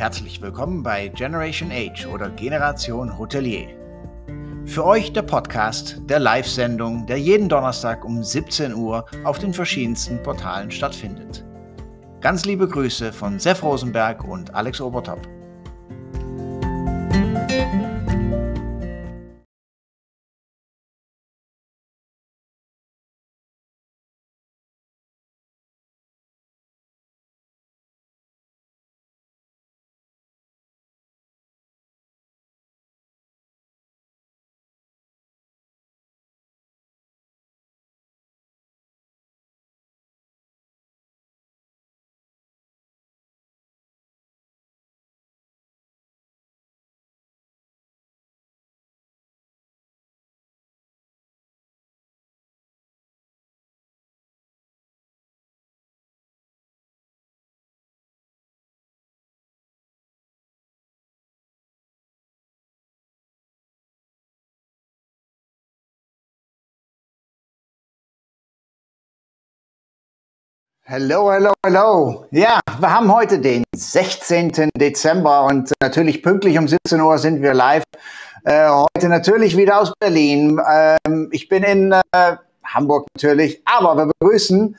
Herzlich willkommen bei Generation Age oder Generation Hotelier. Für euch der Podcast der Live-Sendung, der jeden Donnerstag um 17 Uhr auf den verschiedensten Portalen stattfindet. Ganz liebe Grüße von Sef Rosenberg und Alex Obertop. Hallo, hallo, hallo. Ja, wir haben heute den 16. Dezember und natürlich pünktlich um 17 Uhr sind wir live. Äh, heute natürlich wieder aus Berlin. Ähm, ich bin in äh, Hamburg natürlich, aber wir begrüßen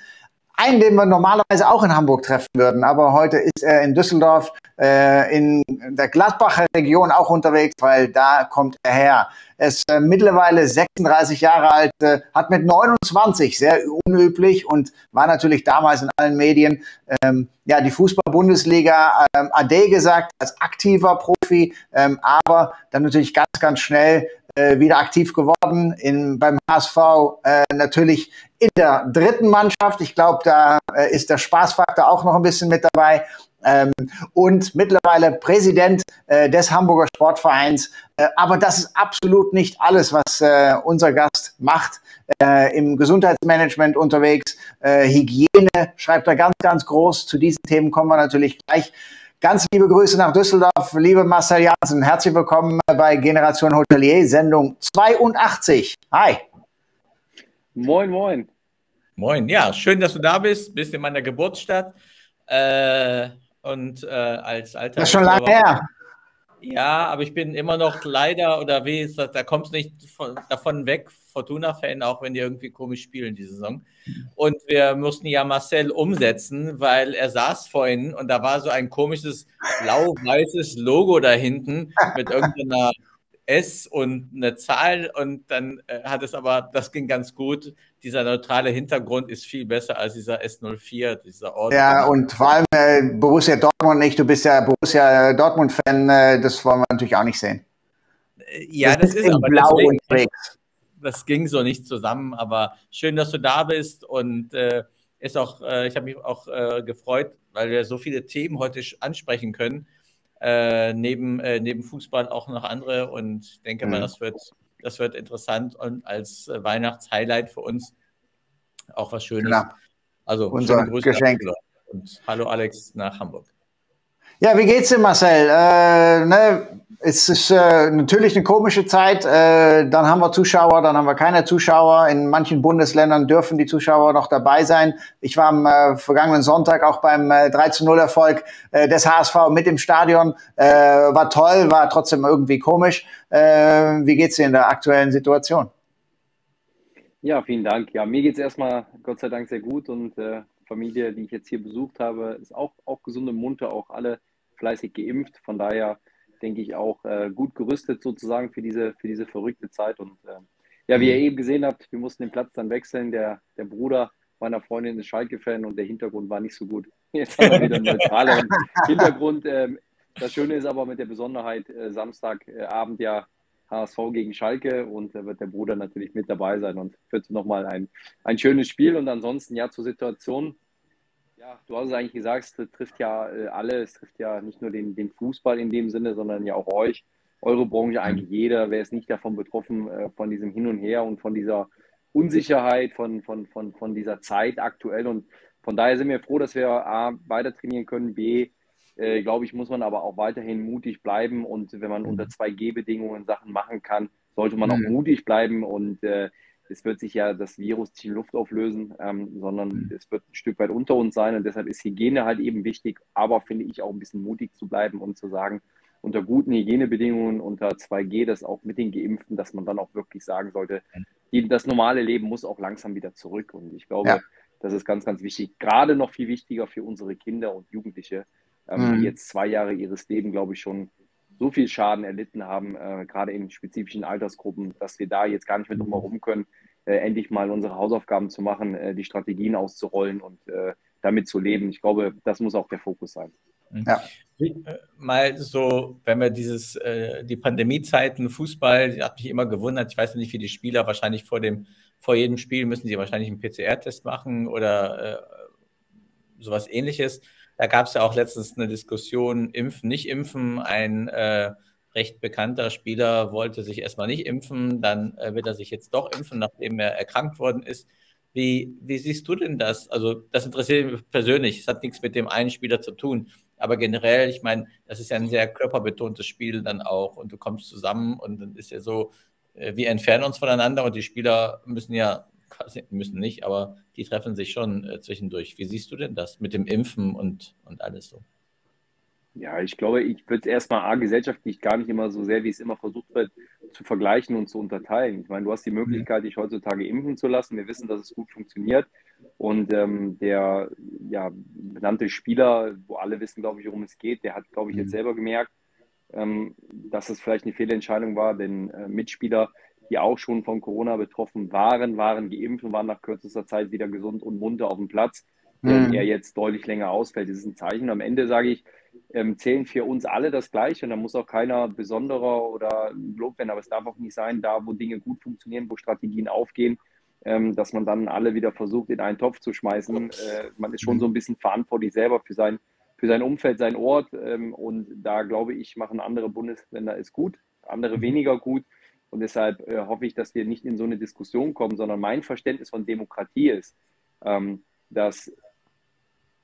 einen, den wir normalerweise auch in Hamburg treffen würden. Aber heute ist er in Düsseldorf, äh, in der Gladbacher Region auch unterwegs, weil da kommt er her. Er ist äh, mittlerweile 36 Jahre alt, äh, hat mit 29, sehr unüblich und war natürlich damals in allen Medien, ähm, ja, die Fußball-Bundesliga ähm, AD gesagt, als aktiver Profi, ähm, aber dann natürlich ganz, ganz schnell äh, wieder aktiv geworden in, beim HSV, äh, natürlich in der dritten Mannschaft. Ich glaube, da äh, ist der Spaßfaktor auch noch ein bisschen mit dabei. Ähm, und mittlerweile Präsident äh, des Hamburger Sportvereins. Äh, aber das ist absolut nicht alles, was äh, unser Gast macht. Äh, Im Gesundheitsmanagement unterwegs, äh, Hygiene schreibt er ganz, ganz groß. Zu diesen Themen kommen wir natürlich gleich. Ganz liebe Grüße nach Düsseldorf, liebe Marcel Janssen. Herzlich willkommen bei Generation Hotelier, Sendung 82. Hi. Moin, moin. Moin, ja, schön, dass du da bist. Bist in meiner Geburtsstadt. Äh, und äh, als alter. Das ist schon lange her. Ja, aber ich bin immer noch leider, oder wie ist das, da kommst du nicht von, davon weg, Fortuna-Fan, auch wenn die irgendwie komisch spielen die Saison. Und wir mussten ja Marcel umsetzen, weil er saß vorhin und da war so ein komisches blau-weißes Logo da hinten mit irgendeiner S und eine Zahl und dann äh, hat es aber, das ging ganz gut. Dieser neutrale Hintergrund ist viel besser als dieser S04, dieser Ort. Ja, und vor allem äh, Borussia Dortmund nicht. Du bist ja Borussia Dortmund-Fan, äh, das wollen wir natürlich auch nicht sehen. Äh, ja, das, das ist aber blau deswegen, unterwegs. Das ging so nicht zusammen, aber schön, dass du da bist und äh, ist auch, äh, ich habe mich auch gefreut, weil wir so viele Themen heute ansprechen können äh, neben, äh, neben Fußball auch noch andere und ich denke mhm. mal, das wird, das wird interessant und als äh, Weihnachtshighlight für uns auch was Schönes. Klar. Also unser Geschenk. Und hallo Alex nach Hamburg. Ja, wie geht's dir, Marcel? Äh, ne, es ist äh, natürlich eine komische Zeit. Äh, dann haben wir Zuschauer, dann haben wir keine Zuschauer. In manchen Bundesländern dürfen die Zuschauer noch dabei sein. Ich war am äh, vergangenen Sonntag auch beim äh, 13-0-Erfolg äh, des HSV mit im Stadion. Äh, war toll, war trotzdem irgendwie komisch. Äh, wie geht's dir in der aktuellen Situation? Ja, vielen Dank. Ja, mir geht's erstmal Gott sei Dank sehr gut und äh, Familie, die ich jetzt hier besucht habe, ist auch, auch gesund und munter, auch alle fleißig geimpft. Von daher denke ich auch äh, gut gerüstet sozusagen für diese, für diese verrückte Zeit. Und äh, ja, wie ihr mhm. eben gesehen habt, wir mussten den Platz dann wechseln. Der, der Bruder meiner Freundin ist Schalke-Fan und der Hintergrund war nicht so gut. Jetzt haben wir wieder einen neutraleren Hintergrund. Ähm, das Schöne ist aber mit der Besonderheit, äh, Samstagabend ja HSV gegen Schalke und da wird der Bruder natürlich mit dabei sein und wird nochmal ein, ein schönes Spiel. Und ansonsten ja zur Situation. Ja, du hast es eigentlich gesagt, es trifft ja äh, alle, es trifft ja nicht nur den, den Fußball in dem Sinne, sondern ja auch euch, eure Branche, mhm. eigentlich jeder. Wer ist nicht davon betroffen, äh, von diesem Hin und Her und von dieser Unsicherheit, von, von, von, von dieser Zeit aktuell. Und von daher sind wir froh, dass wir A, weiter trainieren können, B, äh, glaube ich, muss man aber auch weiterhin mutig bleiben. Und wenn man unter 2G-Bedingungen mhm. Sachen machen kann, sollte man auch mhm. mutig bleiben. Und äh, es wird sich ja das Virus nicht in Luft auflösen, ähm, sondern mhm. es wird ein Stück weit unter uns sein und deshalb ist Hygiene halt eben wichtig, aber finde ich auch ein bisschen mutig zu bleiben und zu sagen, unter guten Hygienebedingungen, unter 2G, das auch mit den Geimpften, dass man dann auch wirklich sagen sollte, die, das normale Leben muss auch langsam wieder zurück. Und ich glaube, ja. das ist ganz, ganz wichtig. Gerade noch viel wichtiger für unsere Kinder und Jugendliche, ähm, mhm. die jetzt zwei Jahre ihres Lebens, glaube ich, schon so viel Schaden erlitten haben, äh, gerade in spezifischen Altersgruppen, dass wir da jetzt gar nicht mehr drum herum können, äh, endlich mal unsere Hausaufgaben zu machen, äh, die Strategien auszurollen und äh, damit zu leben. Ich glaube, das muss auch der Fokus sein. Mhm. Ja. Äh, mal so, wenn wir dieses, äh, die Pandemiezeiten, Fußball, hat mich immer gewundert. Ich weiß nicht, wie die Spieler wahrscheinlich vor dem, vor jedem Spiel müssen sie wahrscheinlich einen PCR-Test machen oder äh, sowas ähnliches. Da gab es ja auch letztens eine Diskussion, impfen, nicht impfen. Ein äh, recht bekannter Spieler wollte sich erstmal nicht impfen, dann äh, wird er sich jetzt doch impfen, nachdem er erkrankt worden ist. Wie, wie siehst du denn das? Also, das interessiert mich persönlich. Es hat nichts mit dem einen Spieler zu tun. Aber generell, ich meine, das ist ja ein sehr körperbetontes Spiel dann auch und du kommst zusammen und dann ist ja so, äh, wir entfernen uns voneinander und die Spieler müssen ja, quasi müssen nicht, aber die treffen sich schon äh, zwischendurch. Wie siehst du denn das mit dem Impfen und, und alles so? Ja, ich glaube, ich würde es erstmal A, gesellschaftlich gar nicht immer so sehr, wie es immer versucht wird, zu vergleichen und zu unterteilen. Ich meine, du hast die Möglichkeit, dich heutzutage impfen zu lassen. Wir wissen, dass es gut funktioniert. Und ähm, der ja, benannte Spieler, wo alle wissen, glaube ich, worum es geht, der hat, glaube ich, jetzt mhm. selber gemerkt, ähm, dass es vielleicht eine Fehlentscheidung war, denn äh, Mitspieler, die auch schon von Corona betroffen waren, waren geimpft und waren nach kürzester Zeit wieder gesund und munter auf dem Platz. Wenn mhm. er jetzt deutlich länger ausfällt, das ist ein Zeichen. Am Ende sage ich, ähm, zählen für uns alle das Gleiche und da muss auch keiner besonderer oder Lob werden, aber es darf auch nicht sein, da wo Dinge gut funktionieren, wo Strategien aufgehen, ähm, dass man dann alle wieder versucht, in einen Topf zu schmeißen. Äh, man ist schon so ein bisschen verantwortlich selber für sein, für sein Umfeld, sein Ort ähm, und da glaube ich, machen andere Bundesländer es gut, andere mhm. weniger gut. Und deshalb äh, hoffe ich, dass wir nicht in so eine Diskussion kommen, sondern mein Verständnis von Demokratie ist, ähm, dass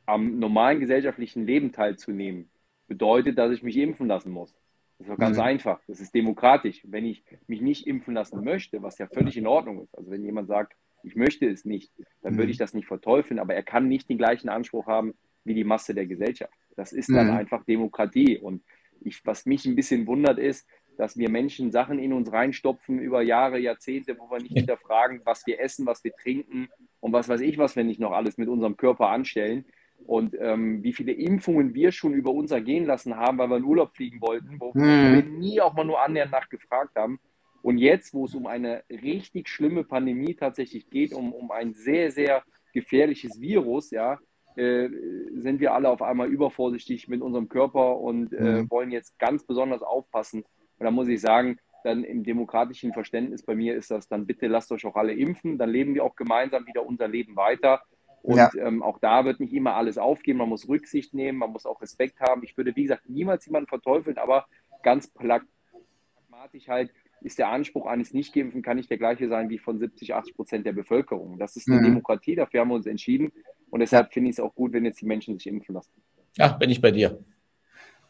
am normalen gesellschaftlichen Leben teilzunehmen, bedeutet, dass ich mich impfen lassen muss. Das ist doch ganz mhm. einfach. Das ist demokratisch. Wenn ich mich nicht impfen lassen möchte, was ja völlig in Ordnung ist, also wenn jemand sagt, ich möchte es nicht, dann mhm. würde ich das nicht verteufeln, aber er kann nicht den gleichen Anspruch haben wie die Masse der Gesellschaft. Das ist dann mhm. einfach Demokratie. Und ich, was mich ein bisschen wundert, ist, dass wir Menschen Sachen in uns reinstopfen über Jahre, Jahrzehnte, wo wir nicht hinterfragen, was wir essen, was wir trinken und was weiß ich, was wir nicht noch alles mit unserem Körper anstellen und ähm, wie viele Impfungen wir schon über uns ergehen lassen haben, weil wir in Urlaub fliegen wollten, wo hm. wir nie auch mal nur annähernd nachgefragt haben. Und jetzt, wo es um eine richtig schlimme Pandemie tatsächlich geht, um, um ein sehr, sehr gefährliches Virus, ja, äh, sind wir alle auf einmal übervorsichtig mit unserem Körper und äh, hm. wollen jetzt ganz besonders aufpassen. Und da muss ich sagen, dann im demokratischen Verständnis bei mir ist das dann bitte lasst euch auch alle impfen, dann leben wir auch gemeinsam wieder unser Leben weiter. Und ja. ähm, auch da wird nicht immer alles aufgehen. Man muss Rücksicht nehmen, man muss auch Respekt haben. Ich würde, wie gesagt, niemals jemanden verteufeln, aber ganz pragmatisch halt ist der Anspruch eines Nicht-Geimpfen kann nicht der gleiche sein wie von 70, 80 Prozent der Bevölkerung. Das ist eine mhm. Demokratie, dafür haben wir uns entschieden. Und deshalb finde ich es auch gut, wenn jetzt die Menschen sich impfen lassen. Ja, bin ich bei dir.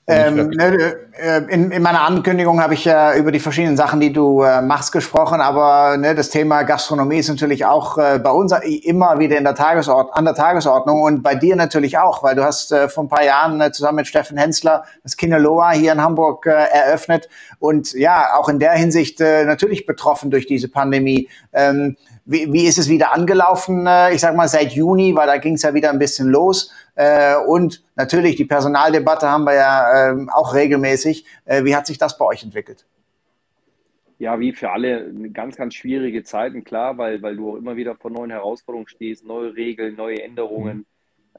Ähm, ne, äh, in, in, meiner Ankündigung habe ich ja über die verschiedenen Sachen, die du äh, machst, gesprochen, aber ne, das Thema Gastronomie ist natürlich auch äh, bei uns immer wieder in der Tagesord an der Tagesordnung und bei dir natürlich auch, weil du hast äh, vor ein paar Jahren äh, zusammen mit Steffen Hensler das Kineloa hier in Hamburg äh, eröffnet und ja, auch in der Hinsicht natürlich betroffen durch diese Pandemie. Ähm, wie, wie ist es wieder angelaufen, äh, ich sag mal seit Juni, weil da ging es ja wieder ein bisschen los. Äh, und natürlich die Personaldebatte haben wir ja äh, auch regelmäßig. Äh, wie hat sich das bei euch entwickelt? Ja, wie für alle ganz, ganz schwierige Zeiten, klar, weil, weil du auch immer wieder vor neuen Herausforderungen stehst, neue Regeln, neue Änderungen.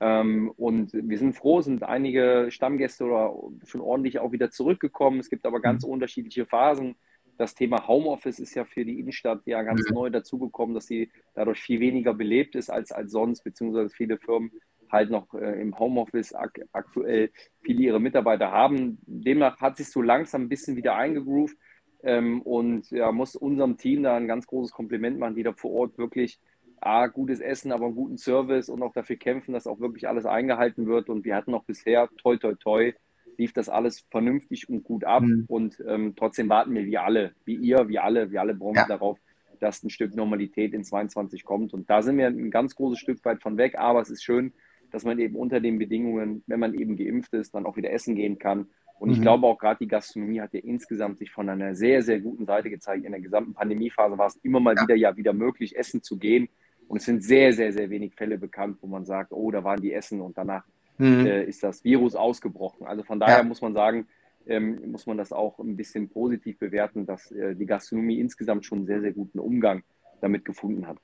Ähm, und wir sind froh, sind einige Stammgäste oder schon ordentlich auch wieder zurückgekommen. Es gibt aber ganz mhm. unterschiedliche Phasen. Das Thema Homeoffice ist ja für die Innenstadt ja ganz mhm. neu dazugekommen, dass sie dadurch viel weniger belebt ist als, als sonst, beziehungsweise viele Firmen halt noch äh, im Homeoffice ak aktuell viele ihre Mitarbeiter haben. Demnach hat sich so langsam ein bisschen wieder eingegroovt ähm, und ja, muss unserem Team da ein ganz großes Kompliment machen, die da vor Ort wirklich A, gutes Essen, aber einen guten Service und auch dafür kämpfen, dass auch wirklich alles eingehalten wird. Und wir hatten auch bisher, toi, toi, toi, lief das alles vernünftig und gut ab. Mhm. Und ähm, trotzdem warten wir, wie alle, wie ihr, wie alle, wie alle Branchen ja. darauf, dass ein Stück Normalität in 22 kommt. Und da sind wir ein ganz großes Stück weit von weg. Aber es ist schön, dass man eben unter den Bedingungen, wenn man eben geimpft ist, dann auch wieder essen gehen kann. Und ich mhm. glaube auch gerade die Gastronomie hat ja insgesamt sich von einer sehr, sehr guten Seite gezeigt. In der gesamten Pandemiephase war es immer mal ja. wieder ja wieder möglich, essen zu gehen. Und es sind sehr, sehr, sehr wenig Fälle bekannt, wo man sagt, oh, da waren die Essen und danach mhm. äh, ist das Virus ausgebrochen. Also von daher ja. muss man sagen, ähm, muss man das auch ein bisschen positiv bewerten, dass äh, die Gastronomie insgesamt schon einen sehr, sehr guten Umgang damit gefunden hat.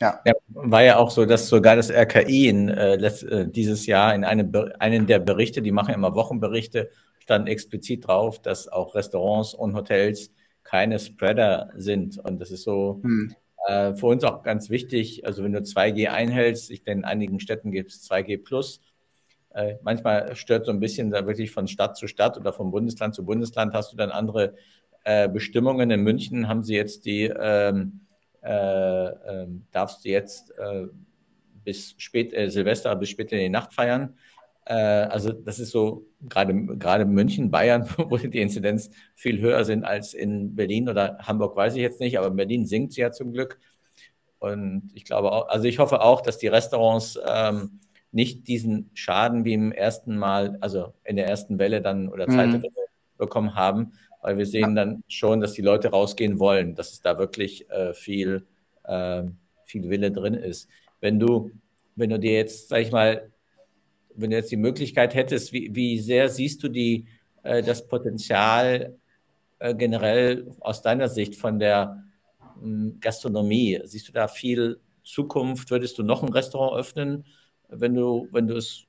Ja. ja. war ja auch so, dass sogar das RKI in, äh, äh, dieses Jahr in einem, einen der Berichte, die machen immer Wochenberichte, stand explizit drauf, dass auch Restaurants und Hotels keine Spreader sind. Und das ist so hm. äh, für uns auch ganz wichtig. Also wenn du 2G einhältst, ich denke, in einigen Städten gibt es 2G plus. Äh, manchmal stört so ein bisschen da wirklich von Stadt zu Stadt oder von Bundesland zu Bundesland hast du dann andere äh, Bestimmungen. In München haben sie jetzt die ähm, äh, ähm, darfst du jetzt äh, bis spät, äh, Silvester bis spät in die Nacht feiern. Äh, also das ist so gerade München, Bayern, wo die Inzidenz viel höher sind als in Berlin oder Hamburg, weiß ich jetzt nicht, aber in Berlin sinkt sie ja zum Glück. Und ich glaube auch, also ich hoffe auch, dass die Restaurants ähm, nicht diesen Schaden wie im ersten Mal, also in der ersten Welle dann oder zweite mhm. Welle bekommen haben, weil wir sehen dann schon, dass die Leute rausgehen wollen, dass es da wirklich äh, viel, äh, viel Wille drin ist. Wenn du, wenn du dir jetzt, sag ich mal, wenn du jetzt die Möglichkeit hättest, wie, wie sehr siehst du die, äh, das Potenzial äh, generell aus deiner Sicht von der hm, Gastronomie? Siehst du da viel Zukunft? Würdest du noch ein Restaurant öffnen, wenn du, wenn du es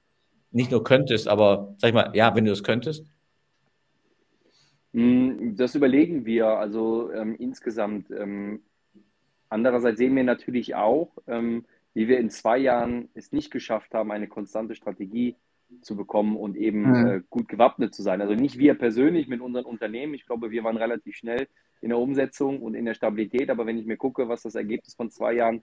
nicht nur könntest, aber sag ich mal, ja, wenn du es könntest? Hm, das überlegen wir also ähm, insgesamt. Ähm, andererseits sehen wir natürlich auch, ähm, wie wir in zwei Jahren es nicht geschafft haben, eine konstante Strategie zu bekommen und eben mhm. äh, gut gewappnet zu sein. Also nicht wir persönlich mit unseren Unternehmen. Ich glaube, wir waren relativ schnell in der Umsetzung und in der Stabilität. Aber wenn ich mir gucke, was das Ergebnis von zwei Jahren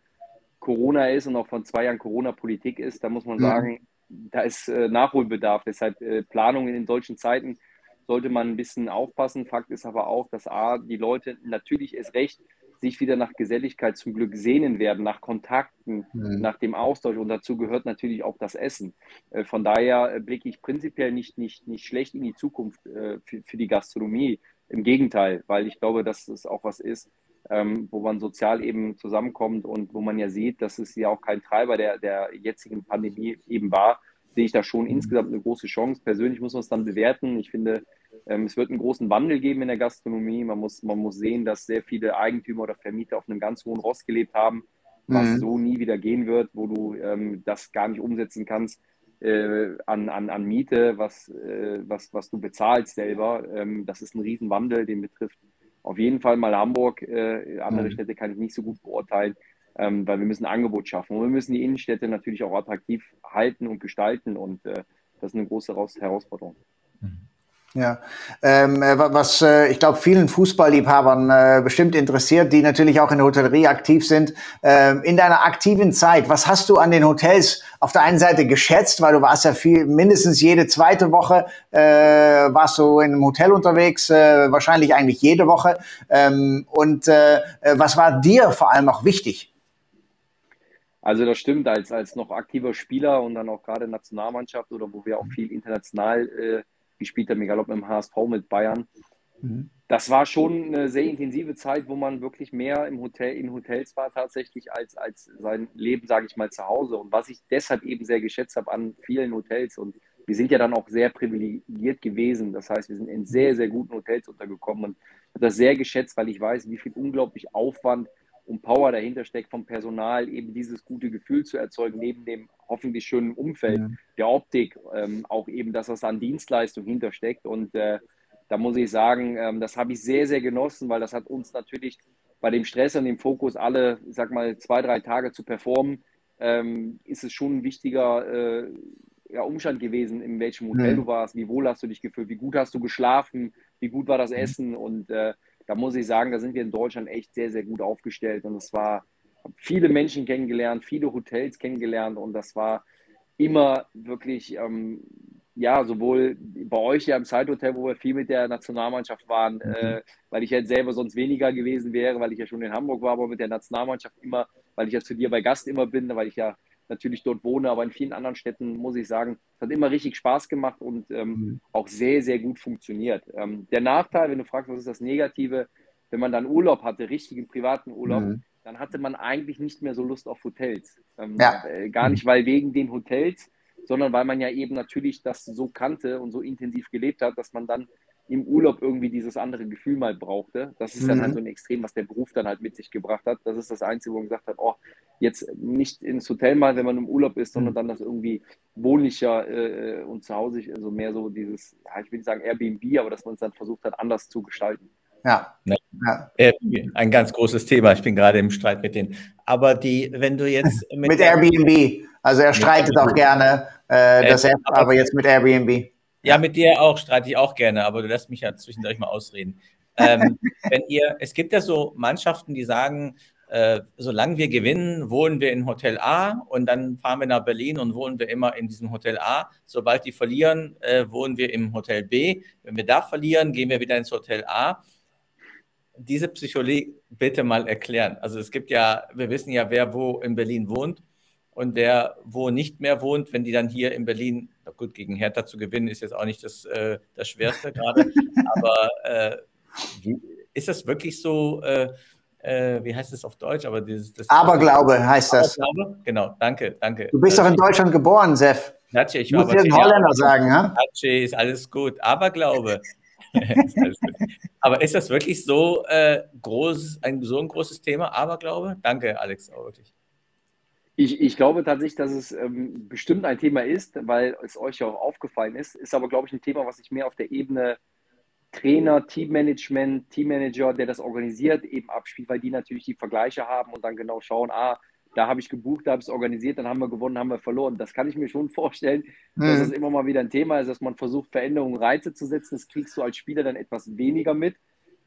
Corona ist und auch von zwei Jahren Corona-Politik ist, da muss man mhm. sagen, da ist äh, Nachholbedarf. Deshalb äh, Planungen in solchen Zeiten sollte man ein bisschen aufpassen. Fakt ist aber auch, dass A, die Leute natürlich erst recht sich wieder nach Geselligkeit zum Glück sehnen werden, nach Kontakten, mhm. nach dem Austausch. Und dazu gehört natürlich auch das Essen. Äh, von daher äh, blicke ich prinzipiell nicht, nicht, nicht schlecht in die Zukunft äh, für, für die Gastronomie. Im Gegenteil, weil ich glaube, dass es auch was ist, ähm, wo man sozial eben zusammenkommt und wo man ja sieht, dass es ja auch kein Treiber der, der jetzigen Pandemie eben war, sehe ich da schon mhm. insgesamt eine große Chance. Persönlich muss man es dann bewerten. Ich finde, ähm, es wird einen großen Wandel geben in der Gastronomie. Man muss, man muss sehen, dass sehr viele Eigentümer oder Vermieter auf einem ganz hohen Ross gelebt haben, was mhm. so nie wieder gehen wird, wo du ähm, das gar nicht umsetzen kannst äh, an, an, an Miete, was, äh, was, was du bezahlst selber. Ähm, das ist ein Riesenwandel, den betrifft auf jeden Fall mal Hamburg. Äh, andere mhm. Städte kann ich nicht so gut beurteilen ähm, weil wir müssen ein Angebot schaffen. Und wir müssen die Innenstädte natürlich auch attraktiv halten und gestalten und äh, das ist eine große Herausforderung. Ja, ähm, äh, was äh, ich glaube vielen Fußballliebhabern äh, bestimmt interessiert, die natürlich auch in der Hotellerie aktiv sind. Ähm, in deiner aktiven Zeit, was hast du an den Hotels auf der einen Seite geschätzt, weil du warst ja viel, mindestens jede zweite Woche äh, warst du in einem Hotel unterwegs, äh, wahrscheinlich eigentlich jede Woche. Ähm, und äh, was war dir vor allem auch wichtig? Also das stimmt, als, als noch aktiver Spieler und dann auch gerade Nationalmannschaft oder wo wir auch viel international äh, gespielt haben, egal ob mit dem HSV, mit Bayern. Mhm. Das war schon eine sehr intensive Zeit, wo man wirklich mehr im Hotel, in Hotels war tatsächlich als, als sein Leben, sage ich mal, zu Hause. Und was ich deshalb eben sehr geschätzt habe an vielen Hotels und wir sind ja dann auch sehr privilegiert gewesen. Das heißt, wir sind in sehr, sehr guten Hotels untergekommen und habe das sehr geschätzt, weil ich weiß, wie viel unglaublich Aufwand und Power dahinter steckt vom Personal, eben dieses gute Gefühl zu erzeugen, neben dem hoffentlich schönen Umfeld, ja. der Optik, ähm, auch eben, dass das an Dienstleistung hintersteckt. Und äh, da muss ich sagen, ähm, das habe ich sehr, sehr genossen, weil das hat uns natürlich bei dem Stress und dem Fokus, alle, ich sag mal, zwei, drei Tage zu performen, ähm, ist es schon ein wichtiger äh, ja, Umstand gewesen, in welchem Hotel ja. du warst, wie wohl hast du dich gefühlt, wie gut hast du geschlafen, wie gut war das Essen und äh, da muss ich sagen, da sind wir in Deutschland echt sehr, sehr gut aufgestellt. Und es war viele Menschen kennengelernt, viele Hotels kennengelernt und das war immer wirklich ähm, ja, sowohl bei euch ja im Zeithotel, wo wir viel mit der Nationalmannschaft waren, mhm. äh, weil ich jetzt selber sonst weniger gewesen wäre, weil ich ja schon in Hamburg war, aber mit der Nationalmannschaft immer, weil ich ja zu dir bei Gast immer bin, weil ich ja natürlich dort wohne, aber in vielen anderen Städten muss ich sagen, es hat immer richtig Spaß gemacht und ähm, mhm. auch sehr, sehr gut funktioniert. Ähm, der Nachteil, wenn du fragst, was ist das Negative, wenn man dann Urlaub hatte, richtigen privaten Urlaub, mhm. dann hatte man eigentlich nicht mehr so Lust auf Hotels. Ähm, ja. äh, gar nicht, weil wegen den Hotels, sondern weil man ja eben natürlich das so kannte und so intensiv gelebt hat, dass man dann im Urlaub irgendwie dieses andere Gefühl mal brauchte. Das ist mhm. dann halt so ein Extrem, was der Beruf dann halt mit sich gebracht hat. Das ist das Einzige, wo man gesagt hat, oh, jetzt nicht ins Hotel mal, wenn man im Urlaub ist, sondern mhm. dann das irgendwie wohnlicher äh, und zu Hause, also mehr so dieses, ja, ich will nicht sagen Airbnb, aber dass man es dann versucht hat, anders zu gestalten. Ja. ja. Airbnb, ein ganz großes Thema. Ich bin gerade im Streit mit denen. Aber die, wenn du jetzt mit, mit Airbnb, also er streitet auch gerne, äh, das App, aber, aber jetzt mit Airbnb. Ja, mit dir auch streite ich auch gerne, aber du lässt mich ja zwischendurch mal ausreden. ähm, wenn ihr, es gibt ja so Mannschaften, die sagen, äh, solange wir gewinnen, wohnen wir in Hotel A und dann fahren wir nach Berlin und wohnen wir immer in diesem Hotel A. Sobald die verlieren, äh, wohnen wir im Hotel B. Wenn wir da verlieren, gehen wir wieder ins Hotel A. Diese Psychologie bitte mal erklären. Also es gibt ja, wir wissen ja, wer wo in Berlin wohnt und wer wo nicht mehr wohnt, wenn die dann hier in Berlin, na gut, gegen Hertha zu gewinnen, ist jetzt auch nicht das, äh, das Schwerste gerade, aber äh, ist das wirklich so, äh, äh, wie heißt es auf Deutsch? Aber dieses, das Aberglaube heißt das. Aberglaube? Genau, danke, danke. Du bist doch in Deutschland geboren, Sef. Natche, ich du musst dir einen Holländer sagen, ja? Natche, ist alles gut. Aberglaube. ist gut. Aber ist das wirklich so, äh, groß, ein, so ein großes Thema, Aberglaube? Danke, Alex, auch wirklich. Ich, ich glaube tatsächlich, dass es ähm, bestimmt ein Thema ist, weil es euch ja auch aufgefallen ist. Ist aber, glaube ich, ein Thema, was sich mehr auf der Ebene Trainer, Teammanagement, Teammanager, der das organisiert, eben abspielt, weil die natürlich die Vergleiche haben und dann genau schauen, ah, da habe ich gebucht, da habe ich es organisiert, dann haben wir gewonnen, haben wir verloren. Das kann ich mir schon vorstellen, mhm. dass es immer mal wieder ein Thema ist, dass man versucht, Veränderungen, Reize zu setzen. Das kriegst du als Spieler dann etwas weniger mit,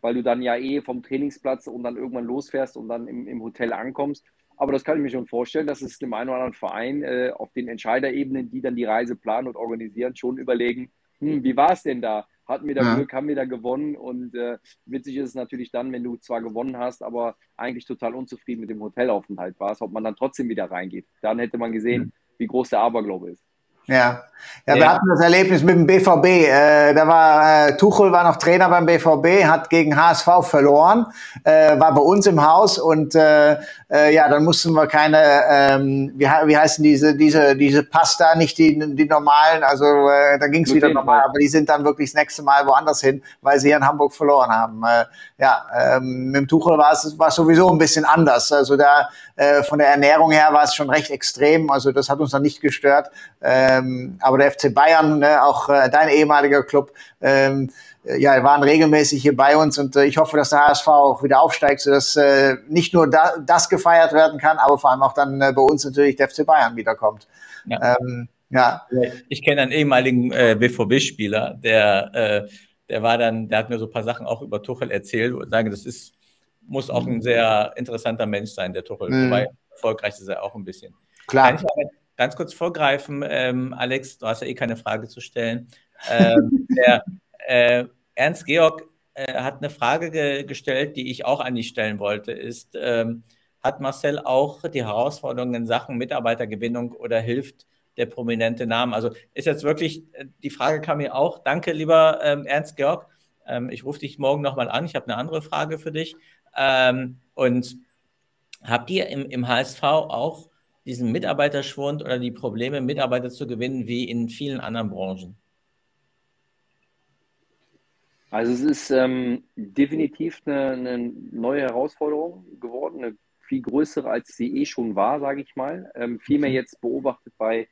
weil du dann ja eh vom Trainingsplatz und dann irgendwann losfährst und dann im, im Hotel ankommst. Aber das kann ich mir schon vorstellen, dass es dem einen oder anderen Verein äh, auf den Entscheiderebenen, die dann die Reise planen und organisieren, schon überlegen, hm, wie war es denn da? Hatten wir da ja. Glück, haben wir da gewonnen? Und äh, witzig ist es natürlich dann, wenn du zwar gewonnen hast, aber eigentlich total unzufrieden mit dem Hotelaufenthalt warst, ob man dann trotzdem wieder reingeht. Dann hätte man gesehen, mhm. wie groß der Aberglaube ist. Ja. Ja, wir hatten das Erlebnis mit dem BVB. Äh, da war äh, Tuchel war noch Trainer beim BVB, hat gegen HSV verloren, äh, war bei uns im Haus und äh, äh, ja, dann mussten wir keine, ähm, wie, wie heißen diese diese diese Pasta, nicht die die normalen, also äh, da ging es wieder normal, aber die sind dann wirklich das nächste Mal woanders hin, weil sie in Hamburg verloren haben. Äh, ja, ähm, mit dem Tuchel war es war sowieso ein bisschen anders. Also da äh, von der Ernährung her war es schon recht extrem, also das hat uns dann nicht gestört. Ähm, aber der FC Bayern, ne, auch äh, dein ehemaliger Club, ähm, äh, ja, waren regelmäßig hier bei uns und äh, ich hoffe, dass der HSV auch wieder aufsteigt, sodass äh, nicht nur da, das gefeiert werden kann, aber vor allem auch dann äh, bei uns natürlich der FC Bayern wiederkommt. Ja. Ähm, ja. Ich kenne einen ehemaligen äh, BVB-Spieler, der, äh, der war dann, der hat mir so ein paar Sachen auch über Tuchel erzählt und sage, das ist, muss auch ein sehr interessanter Mensch sein, der Tuchel. Mhm. Wobei erfolgreich ist er auch ein bisschen. Klar. Kann ich aber ganz kurz vorgreifen, ähm, Alex, du hast ja eh keine Frage zu stellen. Ähm, der, äh, Ernst Georg äh, hat eine Frage ge gestellt, die ich auch an dich stellen wollte, ist, ähm, hat Marcel auch die Herausforderungen in Sachen Mitarbeitergewinnung oder hilft der prominente Name? Also ist jetzt wirklich, äh, die Frage kam mir auch. Danke, lieber ähm, Ernst Georg. Ähm, ich rufe dich morgen nochmal an. Ich habe eine andere Frage für dich. Ähm, und habt ihr im, im HSV auch diesen Mitarbeiterschwund oder die Probleme, Mitarbeiter zu gewinnen, wie in vielen anderen Branchen? Also es ist ähm, definitiv eine, eine, neue Herausforderung geworden, eine viel größere, als sie eh schon war, sage ich mal. Ähm, viel mehr mhm. jetzt beobachtet bei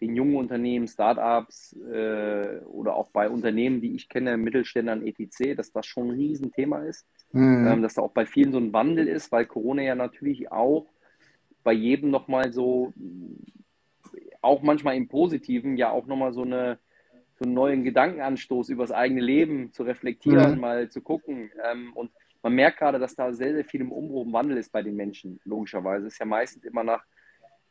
den jungen Unternehmen, Startups äh, oder auch bei Unternehmen, die ich kenne, Mittelständlern, etc., dass das schon ein Riesenthema ist. Mhm. Ähm, dass da auch bei vielen so ein Wandel ist, weil Corona ja natürlich auch bei jedem nochmal so, auch manchmal im Positiven, ja auch nochmal so, eine, so einen neuen Gedankenanstoß über das eigene Leben zu reflektieren, mhm. mal zu gucken. Ähm, und man merkt gerade, dass da sehr, sehr viel im Umbruch, im Wandel ist bei den Menschen, logischerweise. Es ist ja meistens immer nach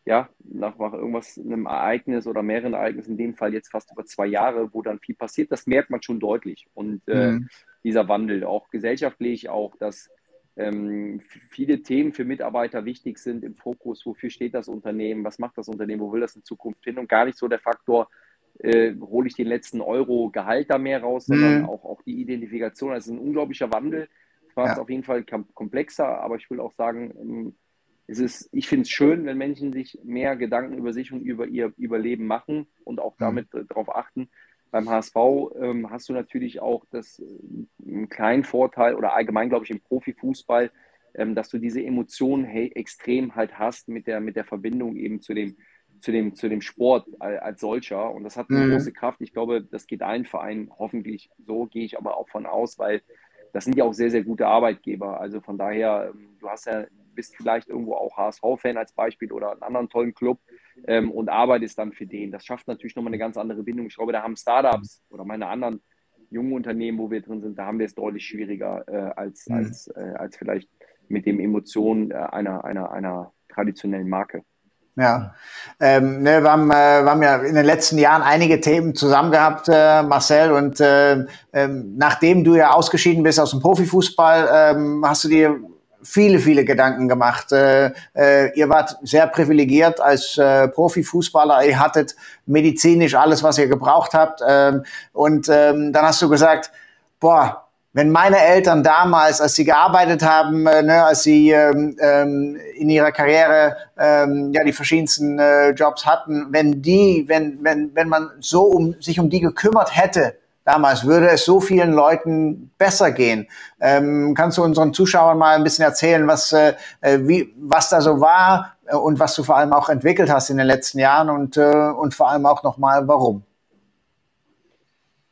ja, nach, nach irgendwas, einem Ereignis oder mehreren Ereignissen, in dem Fall jetzt fast über zwei Jahre, wo dann viel passiert, das merkt man schon deutlich. Und äh, mhm. dieser Wandel, auch gesellschaftlich, auch, dass ähm, viele Themen für Mitarbeiter wichtig sind im Fokus, wofür steht das Unternehmen, was macht das Unternehmen, wo will das in Zukunft hin und gar nicht so der Faktor, äh, hole ich den letzten Euro Gehalt da mehr raus, sondern mhm. auch, auch die Identifikation. Ist ein unglaublicher Wandel. Es war ja. auf jeden Fall komplexer, aber ich will auch sagen, ähm, es ist, ich finde es schön, wenn Menschen sich mehr Gedanken über sich und über ihr Überleben machen und auch mhm. damit mhm. darauf achten. Beim HSV ähm, hast du natürlich auch das, äh, einen kleinen Vorteil oder allgemein, glaube ich, im Profifußball, ähm, dass du diese Emotionen hey, extrem halt hast mit der, mit der Verbindung eben zu dem, zu dem, zu dem Sport als solcher. Und das hat eine mhm. große Kraft. Ich glaube, das geht allen Vereinen hoffentlich so, gehe ich aber auch von aus, weil das sind ja auch sehr, sehr gute Arbeitgeber. Also von daher, ähm, du hast ja bist vielleicht irgendwo auch HSV-Fan als Beispiel oder einen anderen tollen Club ähm, und arbeitest dann für den. Das schafft natürlich nochmal eine ganz andere Bindung. Ich glaube, da haben Startups oder meine anderen jungen Unternehmen, wo wir drin sind, da haben wir es deutlich schwieriger äh, als, mhm. als, äh, als vielleicht mit den Emotionen äh, einer, einer, einer traditionellen Marke. Ja, ähm, ne, wir, haben, äh, wir haben ja in den letzten Jahren einige Themen zusammen gehabt, äh, Marcel. Und äh, ähm, nachdem du ja ausgeschieden bist aus dem Profifußball, ähm, hast du dir viele, viele Gedanken gemacht. Äh, äh, ihr wart sehr privilegiert als äh, Profifußballer. Ihr hattet medizinisch alles, was ihr gebraucht habt. Ähm, und ähm, dann hast du gesagt, boah, wenn meine Eltern damals, als sie gearbeitet haben, äh, ne, als sie ähm, ähm, in ihrer Karriere ähm, ja die verschiedensten äh, Jobs hatten, wenn die, wenn wenn wenn man so um sich um die gekümmert hätte, damals, würde es so vielen Leuten besser gehen. Ähm, kannst du unseren Zuschauern mal ein bisschen erzählen, was, äh, äh, wie, was da so war äh, und was du vor allem auch entwickelt hast in den letzten Jahren und, äh, und vor allem auch nochmal, warum?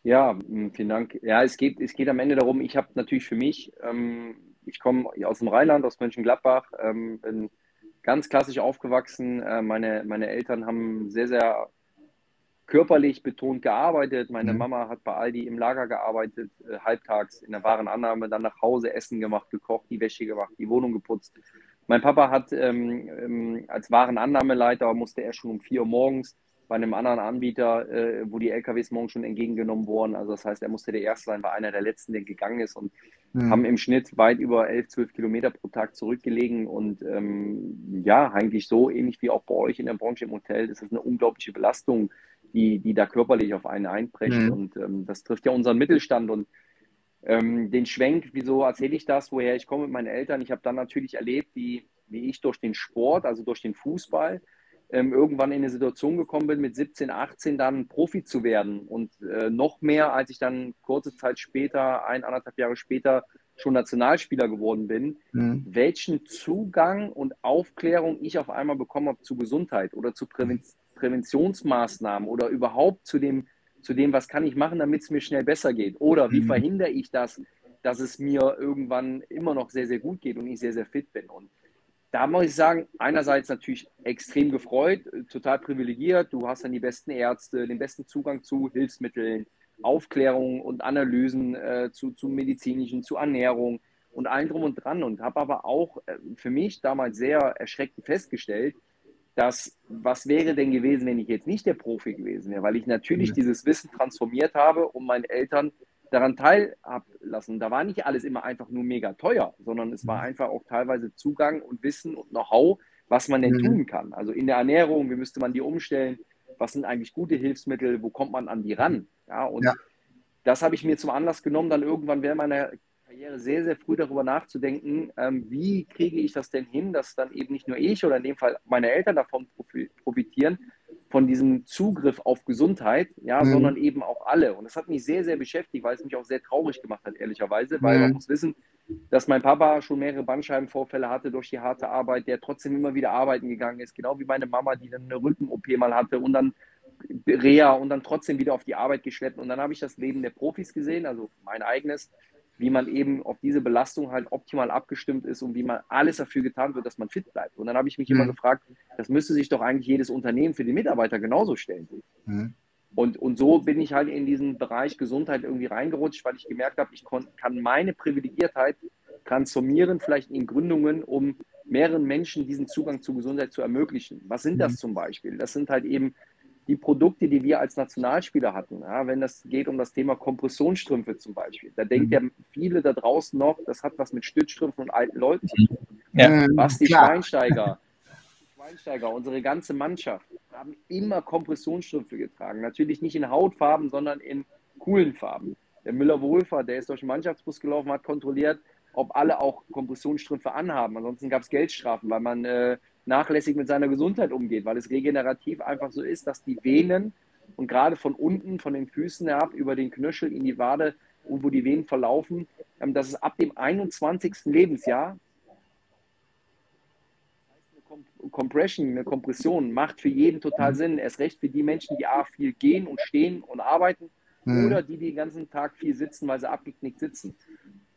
Ja, vielen Dank. Ja, es geht, es geht am Ende darum, ich habe natürlich für mich, ähm, ich komme aus dem Rheinland, aus Mönchengladbach, ähm, bin ganz klassisch aufgewachsen. Äh, meine, meine Eltern haben sehr, sehr körperlich betont gearbeitet. Meine mhm. Mama hat bei Aldi im Lager gearbeitet, äh, halbtags in der Warenannahme, dann nach Hause Essen gemacht, gekocht, die Wäsche gemacht, die Wohnung geputzt. Mein Papa hat ähm, ähm, als Warenannahmeleiter musste er schon um vier Uhr morgens bei einem anderen Anbieter, äh, wo die LKWs morgens schon entgegengenommen wurden. Also das heißt, er musste der Erste sein, war einer der Letzten, der gegangen ist und mhm. haben im Schnitt weit über 11, 12 Kilometer pro Tag zurückgelegen. Und ähm, ja, eigentlich so ähnlich wie auch bei euch in der Branche im Hotel. Das ist eine unglaubliche Belastung, die, die da körperlich auf einen einbrechen. Mhm. Und ähm, das trifft ja unseren Mittelstand. Und ähm, den Schwenk, wieso erzähle ich das, woher ich komme mit meinen Eltern? Ich habe dann natürlich erlebt, wie, wie ich durch den Sport, also durch den Fußball, ähm, irgendwann in eine Situation gekommen bin, mit 17, 18 dann Profi zu werden. Und äh, noch mehr, als ich dann kurze Zeit später, ein, anderthalb Jahre später, schon Nationalspieler geworden bin, mhm. welchen Zugang und Aufklärung ich auf einmal bekommen habe zu Gesundheit oder zu Prävention Präventionsmaßnahmen oder überhaupt zu dem, zu dem, was kann ich machen, damit es mir schnell besser geht? Oder wie mhm. verhindere ich das, dass es mir irgendwann immer noch sehr, sehr gut geht und ich sehr, sehr fit bin? Und da muss ich sagen, einerseits natürlich extrem gefreut, total privilegiert. Du hast dann die besten Ärzte, den besten Zugang zu Hilfsmitteln, Aufklärung und Analysen äh, zu, zu medizinischen, zu Ernährung und allem drum und dran. Und habe aber auch äh, für mich damals sehr erschreckend festgestellt, dass, was wäre denn gewesen, wenn ich jetzt nicht der Profi gewesen wäre, weil ich natürlich ja. dieses Wissen transformiert habe, um meinen Eltern daran teilhaben Da war nicht alles immer einfach nur mega teuer, sondern es war mhm. einfach auch teilweise Zugang und Wissen und Know-how, was man denn mhm. tun kann. Also in der Ernährung, wie müsste man die umstellen? Was sind eigentlich gute Hilfsmittel? Wo kommt man an die ran? Ja, und ja. das habe ich mir zum Anlass genommen, dann irgendwann während meiner Karriere sehr, sehr früh darüber nachzudenken, ähm, wie kriege ich das denn hin, dass dann eben nicht nur ich oder in dem Fall meine Eltern davon profitieren, von diesem Zugriff auf Gesundheit, ja, mhm. sondern eben auch alle. Und das hat mich sehr, sehr beschäftigt, weil es mich auch sehr traurig gemacht hat, ehrlicherweise, weil mhm. man muss wissen, dass mein Papa schon mehrere Bandscheibenvorfälle hatte durch die harte Arbeit, der trotzdem immer wieder arbeiten gegangen ist, genau wie meine Mama, die dann eine Rücken-OP mal hatte und dann Reha und dann trotzdem wieder auf die Arbeit geschleppt. Und dann habe ich das Leben der Profis gesehen, also mein eigenes, wie man eben auf diese Belastung halt optimal abgestimmt ist und wie man alles dafür getan wird, dass man fit bleibt. Und dann habe ich mich mhm. immer gefragt, das müsste sich doch eigentlich jedes Unternehmen für die Mitarbeiter genauso stellen. Mhm. Und, und so bin ich halt in diesen Bereich Gesundheit irgendwie reingerutscht, weil ich gemerkt habe, ich kann meine Privilegiertheit transformieren, vielleicht in Gründungen, um mehreren Menschen diesen Zugang zur Gesundheit zu ermöglichen. Was sind das mhm. zum Beispiel? Das sind halt eben die Produkte, die wir als Nationalspieler hatten. Ja, wenn das geht um das Thema Kompressionsstrümpfe zum Beispiel, da denkt mhm. ja viele da draußen noch, das hat was mit Stützstrümpfen und alten Leuten zu tun. Ja. Mhm. Basti Klar. Schweinsteiger, Schweinsteiger, unsere ganze Mannschaft haben immer Kompressionsstrümpfe getragen. Natürlich nicht in Hautfarben, sondern in coolen Farben. Der Müller-Wohlfahrt, der ist durch den Mannschaftsbus gelaufen, hat kontrolliert, ob alle auch Kompressionsstrümpfe anhaben. Ansonsten gab es Geldstrafen, weil man äh, nachlässig mit seiner Gesundheit umgeht, weil es regenerativ einfach so ist, dass die Venen und gerade von unten, von den Füßen herab, über den Knöchel in die Wade und wo die Venen verlaufen, ähm, dass es ab dem 21. Lebensjahr eine Compression, eine Kompression macht für jeden total Sinn. Erst recht für die Menschen, die A, viel gehen und stehen und arbeiten mhm. oder die, die den ganzen Tag viel sitzen, weil sie abgeknickt sitzen.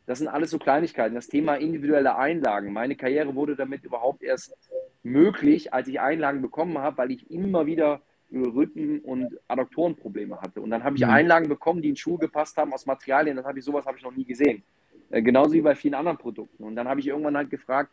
Das sind alles so Kleinigkeiten. Das Thema individuelle Einlagen. Meine Karriere wurde damit überhaupt erst möglich, als ich Einlagen bekommen habe, weil ich immer wieder Rücken- und Adduktorenprobleme hatte. Und dann habe ich mhm. Einlagen bekommen, die in Schuhe gepasst haben aus Materialien. Das habe ich sowas habe ich noch nie gesehen. Äh, genauso wie bei vielen anderen Produkten. Und dann habe ich irgendwann halt gefragt,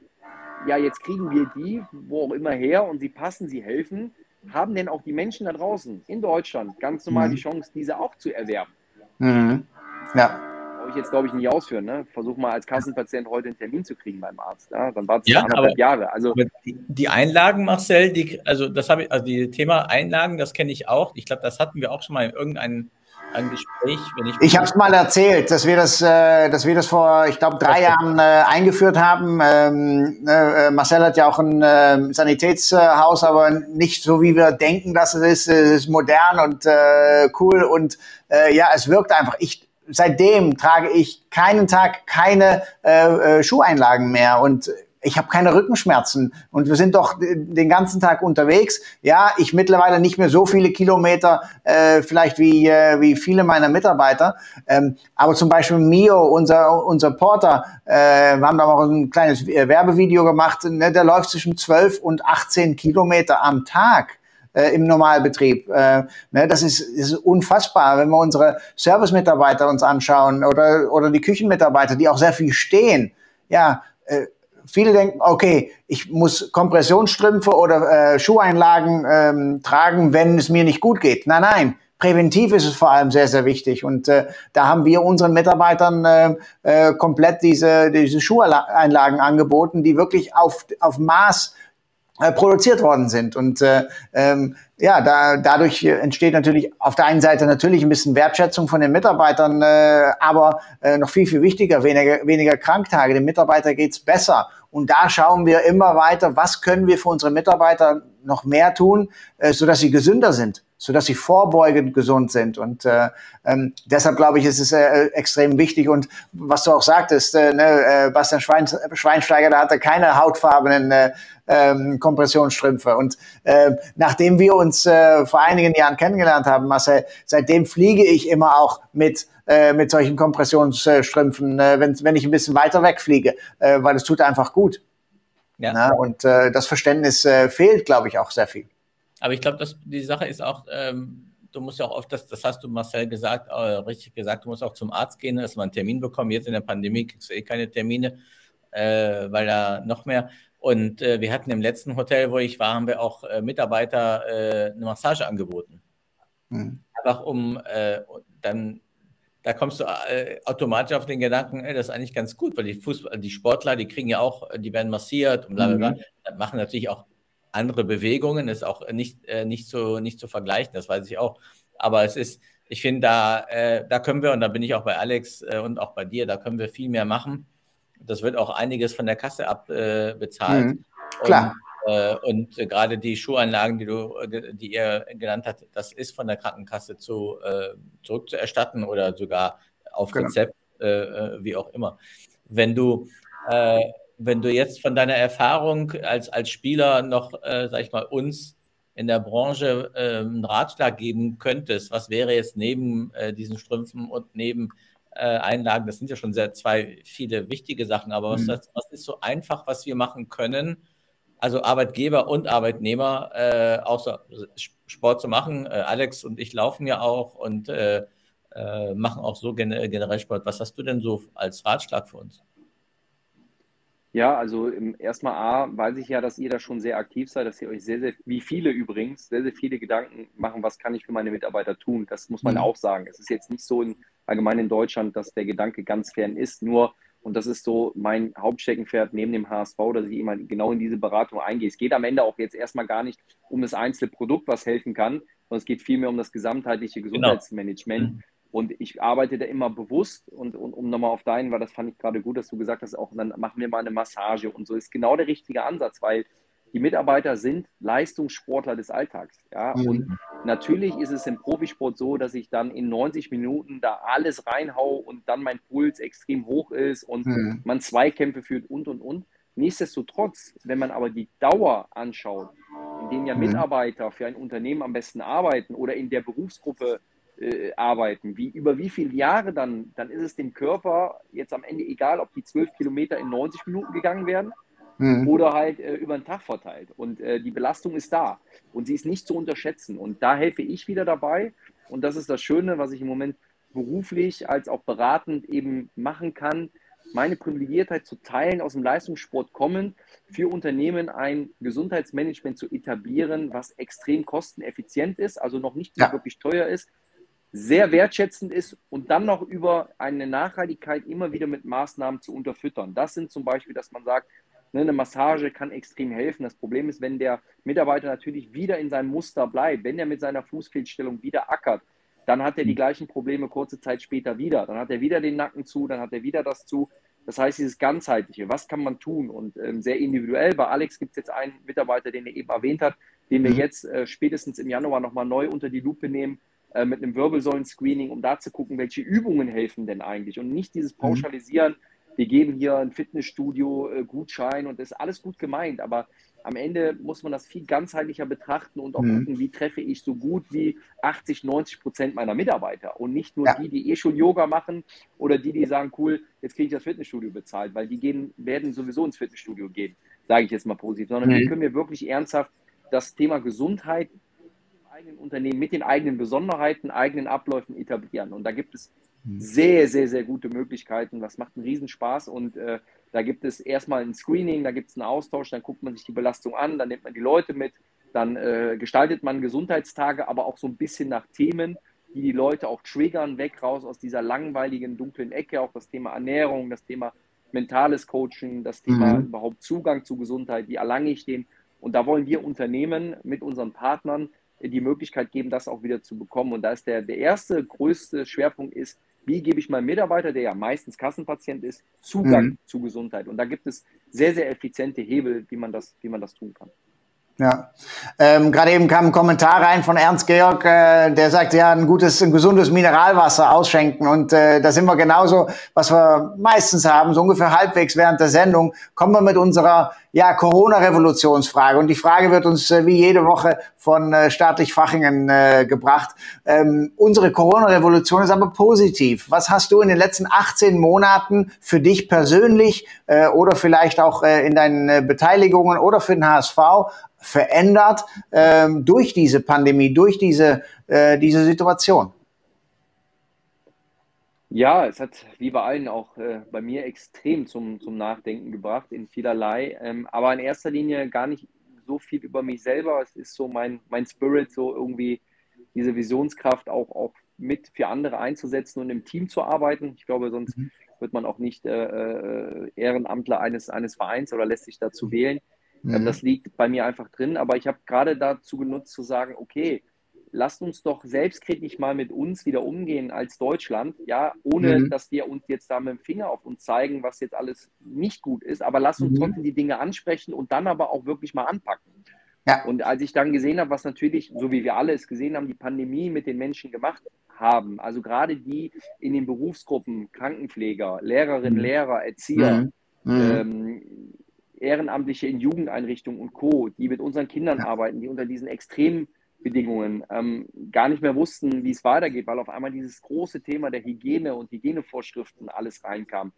ja, jetzt kriegen wir die, wo auch immer her, und sie passen, sie helfen. Haben denn auch die Menschen da draußen in Deutschland ganz normal mhm. die Chance, diese auch zu erwerben? Mhm. Ja brauche ich jetzt, glaube ich, nicht ausführen. Ne? Versuch mal als Kassenpatient heute einen Termin zu kriegen beim Arzt. Ja? Dann war es ja, anderthalb Jahre. Also die, Einlagen, Marcel, die, also das habe ich, also die Thema Einlagen, das kenne ich auch. Ich glaube, das hatten wir auch schon mal in irgendeinem ein Gespräch. Wenn ich ich habe es mal erzählt, dass wir das, äh, dass wir das vor, ich glaube, drei Jahren äh, eingeführt haben. Ähm, ne, äh, Marcel hat ja auch ein äh, Sanitätshaus, aber nicht so, wie wir denken, dass es ist. Es ist modern und äh, cool und äh, ja, es wirkt einfach. Ich seitdem trage ich keinen Tag keine äh, äh, Schuheinlagen mehr und ich habe keine Rückenschmerzen und wir sind doch den ganzen Tag unterwegs. Ja, ich mittlerweile nicht mehr so viele Kilometer, äh, vielleicht wie, äh, wie viele meiner Mitarbeiter. Ähm, aber zum Beispiel Mio, unser, unser Porter, äh, wir haben da auch ein kleines Werbevideo gemacht, ne, der läuft zwischen 12 und 18 Kilometer am Tag äh, im Normalbetrieb. Äh, ne, das ist, ist unfassbar, wenn wir unsere Service-Mitarbeiter uns anschauen oder, oder die Küchenmitarbeiter, die auch sehr viel stehen. Ja, äh, viele denken, okay, ich muss Kompressionsstrümpfe oder äh, Schuheinlagen ähm, tragen, wenn es mir nicht gut geht. Nein, nein. Präventiv ist es vor allem sehr, sehr wichtig. Und äh, da haben wir unseren Mitarbeitern äh, äh, komplett diese, diese Schuheinlagen angeboten, die wirklich auf, auf Maß produziert worden sind. Und äh, ähm, ja, da, dadurch entsteht natürlich auf der einen Seite natürlich ein bisschen Wertschätzung von den Mitarbeitern, äh, aber äh, noch viel, viel wichtiger, weniger, weniger Kranktage. Dem Mitarbeiter geht's besser. Und da schauen wir immer weiter, was können wir für unsere Mitarbeiter noch mehr tun, äh, sodass sie gesünder sind sodass sie vorbeugend gesund sind. Und äh, ähm, deshalb glaube ich, ist es äh, extrem wichtig. Und was du auch sagtest, äh, ne, äh, Bastian Schwein, Schweinsteiger, da hatte keine hautfarbenen äh, ähm, Kompressionsstrümpfe. Und äh, nachdem wir uns äh, vor einigen Jahren kennengelernt haben, Marcel, seitdem fliege ich immer auch mit äh, mit solchen Kompressionsstrümpfen, äh, wenn, wenn ich ein bisschen weiter wegfliege, äh, weil es tut einfach gut. Ja. Na, und äh, das Verständnis äh, fehlt, glaube ich, auch sehr viel. Aber ich glaube, die Sache ist auch, ähm, du musst ja auch oft, das, das hast du Marcel gesagt, äh, richtig gesagt, du musst auch zum Arzt gehen, dass man einen Termin bekommen. Jetzt in der Pandemie kriegst du eh keine Termine, äh, weil da noch mehr. Und äh, wir hatten im letzten Hotel, wo ich war, haben wir auch äh, Mitarbeiter äh, eine Massage angeboten. Mhm. Einfach um äh, dann da kommst du äh, automatisch auf den Gedanken, ey, das ist eigentlich ganz gut, weil die Fußball, die Sportler, die kriegen ja auch, die werden massiert und bla bla bla. Mhm. Das machen natürlich auch andere Bewegungen, ist auch nicht, äh, nicht, zu, nicht zu vergleichen, das weiß ich auch. Aber es ist, ich finde, da, äh, da können wir, und da bin ich auch bei Alex äh, und auch bei dir, da können wir viel mehr machen. Das wird auch einiges von der Kasse abbezahlt. Mhm. Klar. Äh, und, und gerade die Schuhanlagen, die du, die ihr genannt habt, das ist von der Krankenkasse zu, äh, zurückzuerstatten oder sogar auf genau. Rezept, äh, wie auch immer. Wenn du wenn du jetzt von deiner Erfahrung als, als Spieler noch, äh, sag ich mal, uns in der Branche äh, einen Ratschlag geben könntest, was wäre jetzt neben äh, diesen Strümpfen und neben äh, Einlagen, das sind ja schon sehr zwei viele wichtige Sachen, aber was, mhm. was ist so einfach, was wir machen können, also Arbeitgeber und Arbeitnehmer, äh, außer Sport zu machen. Äh, Alex und ich laufen ja auch und äh, äh, machen auch so generell Sport. Was hast du denn so als Ratschlag für uns? Ja, also erstmal A, weiß ich ja, dass ihr da schon sehr aktiv seid, dass ihr euch sehr, sehr, wie viele übrigens, sehr, sehr viele Gedanken machen, was kann ich für meine Mitarbeiter tun. Das muss man mhm. auch sagen. Es ist jetzt nicht so in, allgemein in Deutschland, dass der Gedanke ganz fern ist. Nur, und das ist so mein Hauptsteckenpferd neben dem HSV, dass ich immer genau in diese Beratung eingehe. Es geht am Ende auch jetzt erstmal gar nicht um das einzelne Produkt, was helfen kann, sondern es geht vielmehr um das gesamtheitliche genau. Gesundheitsmanagement. Genau. Und ich arbeite da immer bewusst und, und um nochmal auf deinen, weil das fand ich gerade gut, dass du gesagt hast, auch dann machen wir mal eine Massage und so ist genau der richtige Ansatz, weil die Mitarbeiter sind Leistungssportler des Alltags. Ja? Mhm. Und natürlich ist es im Profisport so, dass ich dann in 90 Minuten da alles reinhau und dann mein Puls extrem hoch ist und mhm. man Zweikämpfe führt und und und. Nichtsdestotrotz, wenn man aber die Dauer anschaut, in denen ja mhm. Mitarbeiter für ein Unternehmen am besten arbeiten oder in der Berufsgruppe äh, arbeiten, wie, über wie viele Jahre dann, dann ist es dem Körper jetzt am Ende egal, ob die zwölf Kilometer in 90 Minuten gegangen werden mhm. oder halt äh, über den Tag verteilt. Und äh, die Belastung ist da und sie ist nicht zu unterschätzen. Und da helfe ich wieder dabei. Und das ist das Schöne, was ich im Moment beruflich als auch beratend eben machen kann, meine Privilegiertheit zu teilen, aus dem Leistungssport kommend, für Unternehmen ein Gesundheitsmanagement zu etablieren, was extrem kosteneffizient ist, also noch nicht ja. wirklich teuer ist, sehr wertschätzend ist und dann noch über eine Nachhaltigkeit immer wieder mit Maßnahmen zu unterfüttern. Das sind zum Beispiel, dass man sagt, ne, eine Massage kann extrem helfen. Das Problem ist, wenn der Mitarbeiter natürlich wieder in seinem Muster bleibt, wenn er mit seiner Fußfehlstellung wieder ackert, dann hat er die gleichen Probleme kurze Zeit später wieder. Dann hat er wieder den Nacken zu, dann hat er wieder das zu. Das heißt, dieses ganzheitliche, was kann man tun? Und ähm, sehr individuell. Bei Alex gibt es jetzt einen Mitarbeiter, den er eben erwähnt hat, den wir mhm. jetzt äh, spätestens im Januar nochmal neu unter die Lupe nehmen, äh, mit einem Wirbelsäulen-Screening, um da zu gucken, welche Übungen helfen denn eigentlich und nicht dieses mhm. Pauschalisieren, wir geben hier ein Fitnessstudio äh, und das ist alles gut gemeint, aber am Ende muss man das viel ganzheitlicher betrachten und auch mhm. gucken, wie treffe ich so gut wie 80, 90 Prozent meiner Mitarbeiter und nicht nur ja. die, die eh schon Yoga machen oder die, die sagen, cool, jetzt kriege ich das Fitnessstudio bezahlt, weil die gehen, werden sowieso ins Fitnessstudio gehen, sage ich jetzt mal positiv, sondern mhm. wie können wir wirklich ernsthaft das Thema Gesundheit eigenen Unternehmen mit den eigenen Besonderheiten, eigenen Abläufen etablieren. Und da gibt es mhm. sehr, sehr, sehr gute Möglichkeiten. Das macht einen Riesenspaß und äh, da gibt es erstmal ein Screening, da gibt es einen Austausch, dann guckt man sich die Belastung an, dann nimmt man die Leute mit, dann äh, gestaltet man Gesundheitstage, aber auch so ein bisschen nach Themen, die die Leute auch triggern, weg raus aus dieser langweiligen, dunklen Ecke, auch das Thema Ernährung, das Thema mentales Coaching, das Thema mhm. überhaupt Zugang zu Gesundheit, wie erlange ich den. Und da wollen wir Unternehmen mit unseren Partnern die Möglichkeit geben, das auch wieder zu bekommen. Und da ist der, der erste größte Schwerpunkt ist, wie gebe ich meinem Mitarbeiter, der ja meistens Kassenpatient ist, Zugang mhm. zu Gesundheit. Und da gibt es sehr, sehr effiziente Hebel, wie man das, wie man das tun kann. Ja, ähm, gerade eben kam ein Kommentar rein von Ernst Georg, äh, der sagt, ja, ein gutes, ein gesundes Mineralwasser ausschenken und äh, da sind wir genauso, was wir meistens haben, so ungefähr halbwegs während der Sendung, kommen wir mit unserer ja, Corona-Revolutionsfrage und die Frage wird uns äh, wie jede Woche von äh, staatlich Fachingen äh, gebracht. Ähm, unsere Corona-Revolution ist aber positiv. Was hast du in den letzten 18 Monaten für dich persönlich äh, oder vielleicht auch äh, in deinen äh, Beteiligungen oder für den HSV verändert ähm, durch diese Pandemie, durch diese, äh, diese Situation? Ja, es hat wie bei allen auch äh, bei mir extrem zum, zum Nachdenken gebracht in vielerlei, ähm, aber in erster Linie gar nicht so viel über mich selber. Es ist so mein, mein Spirit, so irgendwie diese Visionskraft auch, auch mit für andere einzusetzen und im Team zu arbeiten. Ich glaube, sonst mhm. wird man auch nicht äh, äh Ehrenamtler eines, eines Vereins oder lässt sich dazu wählen. Ähm, mhm. Das liegt bei mir einfach drin. Aber ich habe gerade dazu genutzt zu sagen, okay, lasst uns doch selbstkritisch mal mit uns wieder umgehen als Deutschland, ja, ohne mhm. dass wir uns jetzt da mit dem Finger auf uns zeigen, was jetzt alles nicht gut ist. Aber lasst uns mhm. trotzdem die Dinge ansprechen und dann aber auch wirklich mal anpacken. Ja. Und als ich dann gesehen habe, was natürlich, so wie wir alle es gesehen haben, die Pandemie mit den Menschen gemacht haben, also gerade die in den Berufsgruppen, Krankenpfleger, Lehrerinnen, mhm. Lehrer, Erzieher, mhm. Mhm. ähm, Ehrenamtliche in Jugendeinrichtungen und Co., die mit unseren Kindern ja. arbeiten, die unter diesen Extrembedingungen ähm, gar nicht mehr wussten, wie es weitergeht, weil auf einmal dieses große Thema der Hygiene und Hygienevorschriften alles reinkam.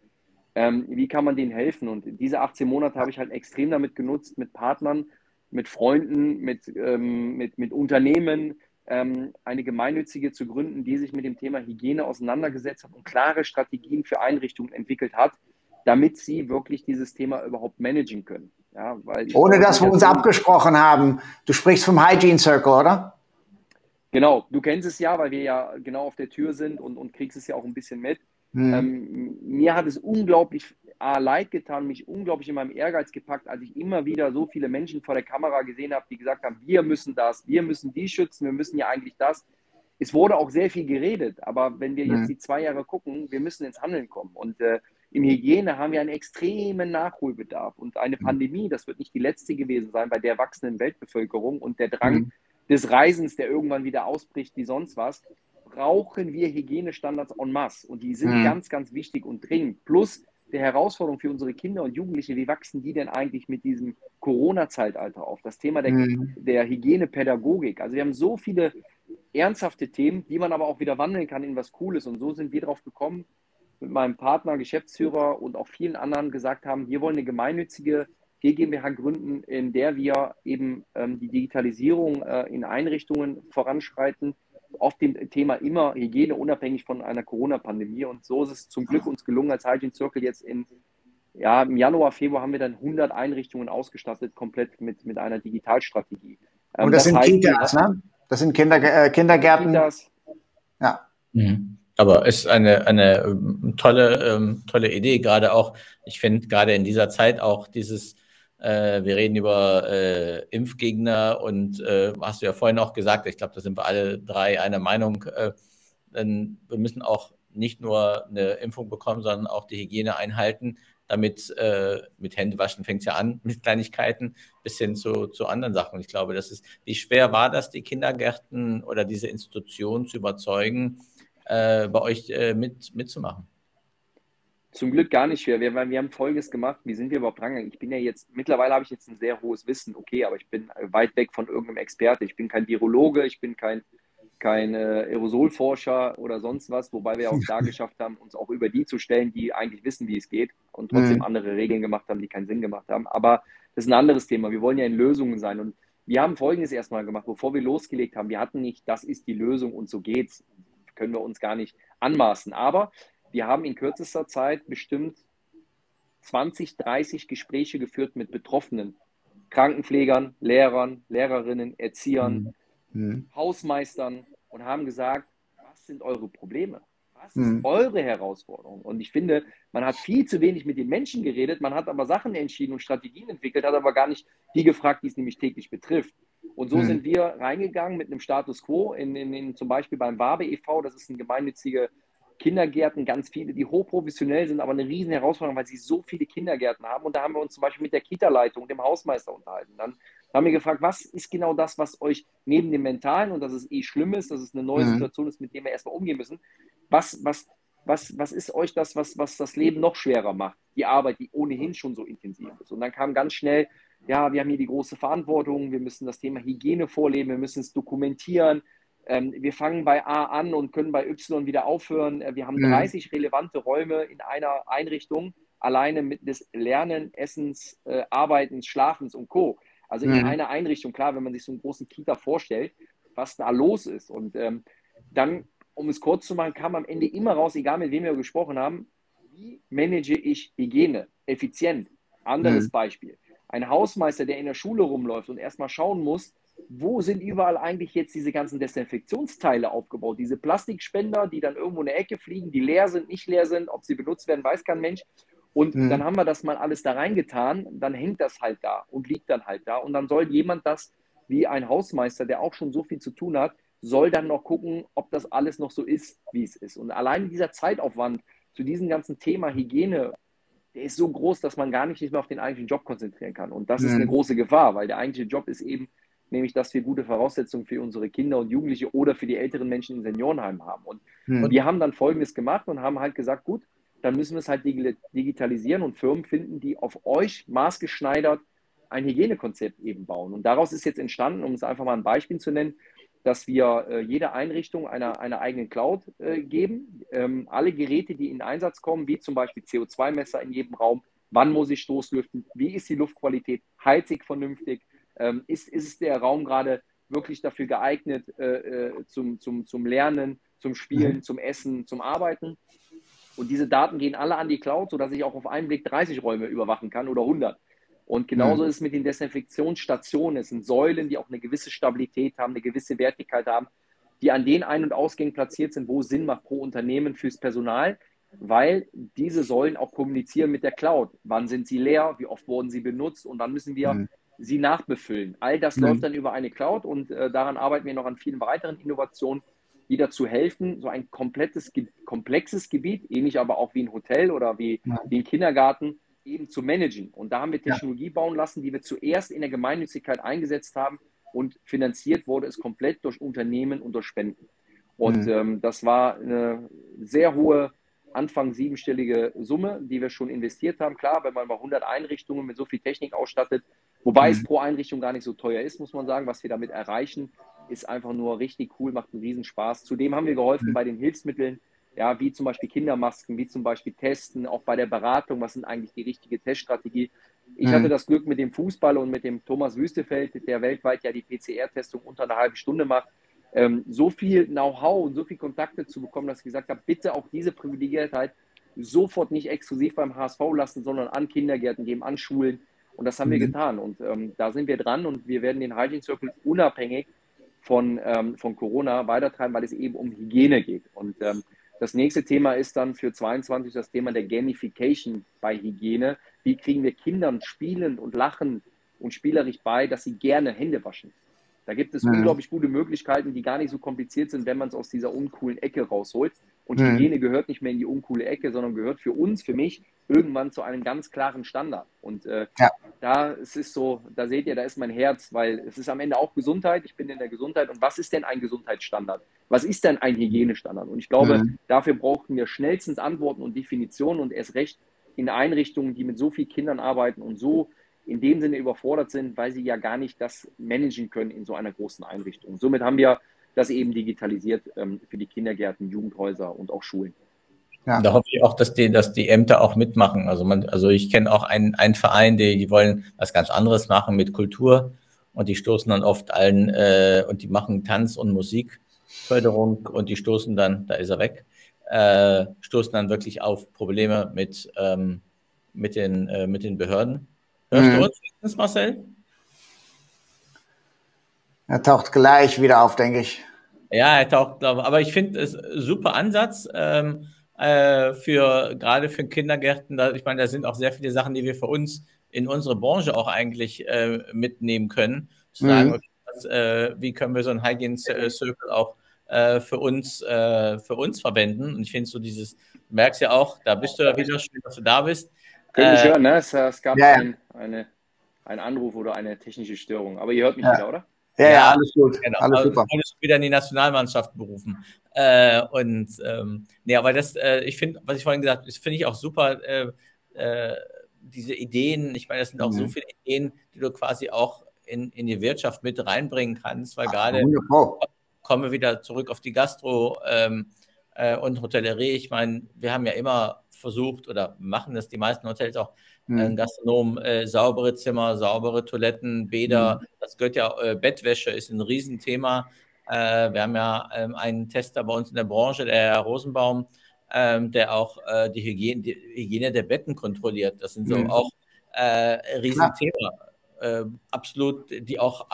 Ähm, wie kann man denen helfen? Und diese 18 Monate habe ich halt extrem damit genutzt, mit Partnern, mit Freunden, mit, ähm, mit, mit Unternehmen, ähm, eine gemeinnützige zu gründen, die sich mit dem Thema Hygiene auseinandergesetzt hat und klare Strategien für Einrichtungen entwickelt hat damit sie wirklich dieses Thema überhaupt managen können. Ja, Ohne dass wir uns abgesprochen haben. Du sprichst vom Hygiene Circle, oder? Genau, du kennst es ja, weil wir ja genau auf der Tür sind und, und kriegst es ja auch ein bisschen mit. Hm. Ähm, mir hat es unglaublich A, leid getan, mich unglaublich in meinem Ehrgeiz gepackt, als ich immer wieder so viele Menschen vor der Kamera gesehen habe, die gesagt haben, wir müssen das, wir müssen die schützen, wir müssen ja eigentlich das. Es wurde auch sehr viel geredet, aber wenn wir jetzt hm. die zwei Jahre gucken, wir müssen ins Handeln kommen. Und äh, in Hygiene haben wir einen extremen Nachholbedarf. Und eine mhm. Pandemie, das wird nicht die letzte gewesen sein bei der wachsenden Weltbevölkerung und der Drang mhm. des Reisens, der irgendwann wieder ausbricht wie sonst was, brauchen wir Hygienestandards en masse. Und die sind mhm. ganz, ganz wichtig und dringend. Plus der Herausforderung für unsere Kinder und Jugendliche, wie wachsen die denn eigentlich mit diesem Corona-Zeitalter auf? Das Thema der, mhm. der Hygienepädagogik. Also wir haben so viele ernsthafte Themen, die man aber auch wieder wandeln kann in was Cooles. Und so sind wir darauf gekommen, mit meinem Partner, Geschäftsführer und auch vielen anderen gesagt haben, wir wollen eine gemeinnützige GmbH gründen, in der wir eben ähm, die Digitalisierung äh, in Einrichtungen voranschreiten, auf dem Thema immer Hygiene, unabhängig von einer Corona-Pandemie. Und so ist es zum Glück uns gelungen, als Hygiene Circle jetzt in, ja, im Januar, Februar haben wir dann 100 Einrichtungen ausgestattet, komplett mit, mit einer Digitalstrategie. Ähm, und das, das sind heißt, Kitas, ne? Das sind Kinder, äh, Kindergärten. Kitas. Ja. Mhm. Aber es ist eine, eine ähm, tolle, ähm, tolle Idee, gerade auch, ich finde gerade in dieser Zeit auch dieses, äh, wir reden über äh, Impfgegner und äh, hast du ja vorhin auch gesagt, ich glaube, da sind wir alle drei einer Meinung, äh, denn wir müssen auch nicht nur eine Impfung bekommen, sondern auch die Hygiene einhalten, damit äh, mit Händewaschen fängt es ja an, mit Kleinigkeiten bis hin zu, zu anderen Sachen. Ich glaube, das ist, wie schwer war das, die Kindergärten oder diese Institutionen zu überzeugen, äh, bei euch äh, mit, mitzumachen? Zum Glück gar nicht schwer. Wir, wir haben Folgendes gemacht. Wie sind wir überhaupt rangegangen? Ich bin ja jetzt, mittlerweile habe ich jetzt ein sehr hohes Wissen, okay, aber ich bin weit weg von irgendeinem Experte. Ich bin kein Virologe, ich bin kein, kein äh, Aerosolforscher oder sonst was, wobei wir auch da geschafft haben, uns auch über die zu stellen, die eigentlich wissen, wie es geht und trotzdem mhm. andere Regeln gemacht haben, die keinen Sinn gemacht haben. Aber das ist ein anderes Thema. Wir wollen ja in Lösungen sein. Und wir haben Folgendes erstmal gemacht, bevor wir losgelegt haben. Wir hatten nicht, das ist die Lösung und so geht's können wir uns gar nicht anmaßen. Aber wir haben in kürzester Zeit bestimmt 20, 30 Gespräche geführt mit Betroffenen, Krankenpflegern, Lehrern, Lehrerinnen, Erziehern, mhm. mhm. Hausmeistern und haben gesagt, was sind eure Probleme? Was ist mhm. eure Herausforderung? Und ich finde, man hat viel zu wenig mit den Menschen geredet, man hat aber Sachen entschieden und Strategien entwickelt, hat aber gar nicht die gefragt, die es nämlich täglich betrifft. Und so hm. sind wir reingegangen mit einem Status quo, in, in, in, zum Beispiel beim Wabe e.V., das ist ein gemeinnützige Kindergärten, ganz viele, die hochprofessionell sind, aber eine riesen Herausforderung, weil sie so viele Kindergärten haben. Und da haben wir uns zum Beispiel mit der Kita-Leitung dem Hausmeister unterhalten. Dann haben wir gefragt, was ist genau das, was euch neben dem Mentalen, und dass es eh schlimm ist, dass es eine neue mhm. Situation ist, mit der wir erstmal umgehen müssen, was, was, was, was ist euch das, was, was das Leben noch schwerer macht? Die Arbeit, die ohnehin schon so intensiv ist. Und dann kam ganz schnell ja, wir haben hier die große Verantwortung, wir müssen das Thema Hygiene vorleben, wir müssen es dokumentieren. Ähm, wir fangen bei A an und können bei Y wieder aufhören. Äh, wir haben mhm. 30 relevante Räume in einer Einrichtung, alleine mit des Lernen, Essens, äh, Arbeitens, Schlafens und Co. Also in mhm. einer Einrichtung, klar, wenn man sich so einen großen Kita vorstellt, was da los ist. Und ähm, dann, um es kurz zu machen, kam am Ende immer raus, egal mit wem wir gesprochen haben, wie manage ich Hygiene effizient? Anderes mhm. Beispiel ein Hausmeister, der in der Schule rumläuft und erstmal schauen muss, wo sind überall eigentlich jetzt diese ganzen Desinfektionsteile aufgebaut? Diese Plastikspender, die dann irgendwo in der Ecke fliegen, die leer sind, nicht leer sind, ob sie benutzt werden, weiß kein Mensch. Und mhm. dann haben wir das mal alles da reingetan, dann hängt das halt da und liegt dann halt da. Und dann soll jemand das, wie ein Hausmeister, der auch schon so viel zu tun hat, soll dann noch gucken, ob das alles noch so ist, wie es ist. Und allein dieser Zeitaufwand zu diesem ganzen Thema Hygiene der ist so groß, dass man gar nicht mehr auf den eigentlichen Job konzentrieren kann. Und das mhm. ist eine große Gefahr, weil der eigentliche Job ist eben, nämlich, dass wir gute Voraussetzungen für unsere Kinder und Jugendliche oder für die älteren Menschen in Seniorenheimen haben. Und, mhm. und wir haben dann Folgendes gemacht und haben halt gesagt, gut, dann müssen wir es halt digitalisieren und Firmen finden, die auf euch maßgeschneidert ein Hygienekonzept eben bauen. Und daraus ist jetzt entstanden, um es einfach mal ein Beispiel zu nennen, dass wir äh, jede Einrichtung einer, einer eigenen Cloud äh, geben. Ähm, alle Geräte, die in Einsatz kommen, wie zum Beispiel CO2-Messer in jedem Raum, wann muss ich Stoßlüften, wie ist die Luftqualität, heizig vernünftig, ähm, ist, ist der Raum gerade wirklich dafür geeignet äh, äh, zum, zum, zum Lernen, zum Spielen, mhm. zum Essen, zum Arbeiten. Und diese Daten gehen alle an die Cloud, sodass ich auch auf einen Blick 30 Räume überwachen kann oder 100. Und genauso mhm. ist es mit den Desinfektionsstationen. Es sind Säulen, die auch eine gewisse Stabilität haben, eine gewisse Wertigkeit haben, die an den Ein- und Ausgängen platziert sind, wo Sinn macht pro Unternehmen fürs Personal, weil diese Säulen auch kommunizieren mit der Cloud. Wann sind sie leer? Wie oft wurden sie benutzt? Und dann müssen wir mhm. sie nachbefüllen. All das mhm. läuft dann über eine Cloud und äh, daran arbeiten wir noch an vielen weiteren Innovationen, die dazu helfen, so ein komplettes, komplexes Gebiet, ähnlich aber auch wie ein Hotel oder wie, ja. wie ein Kindergarten, eben zu managen. Und da haben wir Technologie ja. bauen lassen, die wir zuerst in der Gemeinnützigkeit eingesetzt haben und finanziert wurde es komplett durch Unternehmen und durch Spenden. Und mhm. ähm, das war eine sehr hohe, Anfang siebenstellige Summe, die wir schon investiert haben. Klar, wenn man mal 100 Einrichtungen mit so viel Technik ausstattet, wobei mhm. es pro Einrichtung gar nicht so teuer ist, muss man sagen, was wir damit erreichen, ist einfach nur richtig cool, macht einen Riesenspaß. Zudem haben wir geholfen mhm. bei den Hilfsmitteln, ja, wie zum Beispiel Kindermasken, wie zum Beispiel Testen, auch bei der Beratung, was sind eigentlich die richtige Teststrategie. Ich mhm. hatte das Glück mit dem Fußball und mit dem Thomas Wüstefeld, der weltweit ja die PCR-Testung unter einer halben Stunde macht, ähm, so viel Know-how und so viel Kontakte zu bekommen, dass ich gesagt habe, bitte auch diese Privilegiertheit sofort nicht exklusiv beim HSV lassen, sondern an Kindergärten geben, an Schulen. Und das haben mhm. wir getan. Und ähm, da sind wir dran und wir werden den Hygiene Circle unabhängig von, ähm, von Corona weitertreiben, weil es eben um Hygiene geht. Und ähm, das nächste Thema ist dann für 22 das Thema der Gamification bei Hygiene. Wie kriegen wir Kindern spielend und lachen und spielerisch bei, dass sie gerne Hände waschen? Da gibt es mhm. unglaublich gute Möglichkeiten, die gar nicht so kompliziert sind, wenn man es aus dieser uncoolen Ecke rausholt. Und mhm. Hygiene gehört nicht mehr in die uncoole Ecke, sondern gehört für uns, für mich, irgendwann zu einem ganz klaren Standard. Und äh, ja. da es ist so, da seht ihr, da ist mein Herz, weil es ist am Ende auch Gesundheit. Ich bin in der Gesundheit. Und was ist denn ein Gesundheitsstandard? Was ist denn ein Hygienestandard? Und ich glaube, mhm. dafür brauchen wir schnellstens Antworten und Definitionen und erst recht in Einrichtungen, die mit so vielen Kindern arbeiten und so in dem Sinne überfordert sind, weil sie ja gar nicht das managen können in so einer großen Einrichtung. Somit haben wir das eben digitalisiert ähm, für die Kindergärten, Jugendhäuser und auch Schulen. Ja. Da hoffe ich auch, dass die, dass die Ämter auch mitmachen. Also man, also ich kenne auch einen, einen Verein, die, die wollen was ganz anderes machen mit Kultur und die stoßen dann oft allen äh, und die machen Tanz- und Musikförderung und die stoßen dann, da ist er weg, äh, stoßen dann wirklich auf Probleme mit, ähm, mit, den, äh, mit den Behörden. Hörst mhm. du uns, Marcel? Er taucht gleich wieder auf, denke ich. Ja, er taucht, glaube ich. Aber ich finde es super Ansatz ähm, äh, für gerade für Kindergärten. Da, ich meine, da sind auch sehr viele Sachen, die wir für uns in unsere Branche auch eigentlich äh, mitnehmen können. Zu sagen, mhm. okay, was, äh, wie können wir so ein Hygiene Circle auch äh, für uns äh, für uns verwenden? Und ich finde so dieses, du merkst ja auch, da bist du ja wieder schön, dass du da bist. Können mich äh, hören, ne? Es, es gab ja. ein, eine, einen Anruf oder eine technische Störung. Aber ihr hört mich ja. wieder, oder? Ja, ja, alles gut. Genau. Alles super. Und es wieder in die Nationalmannschaft berufen. Äh, und ähm, nee, aber das, äh, ich finde, was ich vorhin gesagt habe, das finde ich auch super, äh, äh, diese Ideen, ich meine, das sind auch mhm. so viele Ideen, die du quasi auch in, in die Wirtschaft mit reinbringen kannst, weil Ach, gerade kommen wir wieder zurück auf die Gastro ähm, äh, und Hotellerie. Ich meine, wir haben ja immer versucht oder machen das die meisten Hotels auch, mhm. äh, Gastronomen, äh, saubere Zimmer, saubere Toiletten, Bäder, mhm. das gehört ja, äh, Bettwäsche ist ein Riesenthema. Äh, wir haben ja ähm, einen Tester bei uns in der Branche, der Herr Rosenbaum, ähm, der auch äh, die Hygiene, die, Hygiene, der Betten kontrolliert. Das sind so mhm. auch äh, Riesenthema. absolut, die auch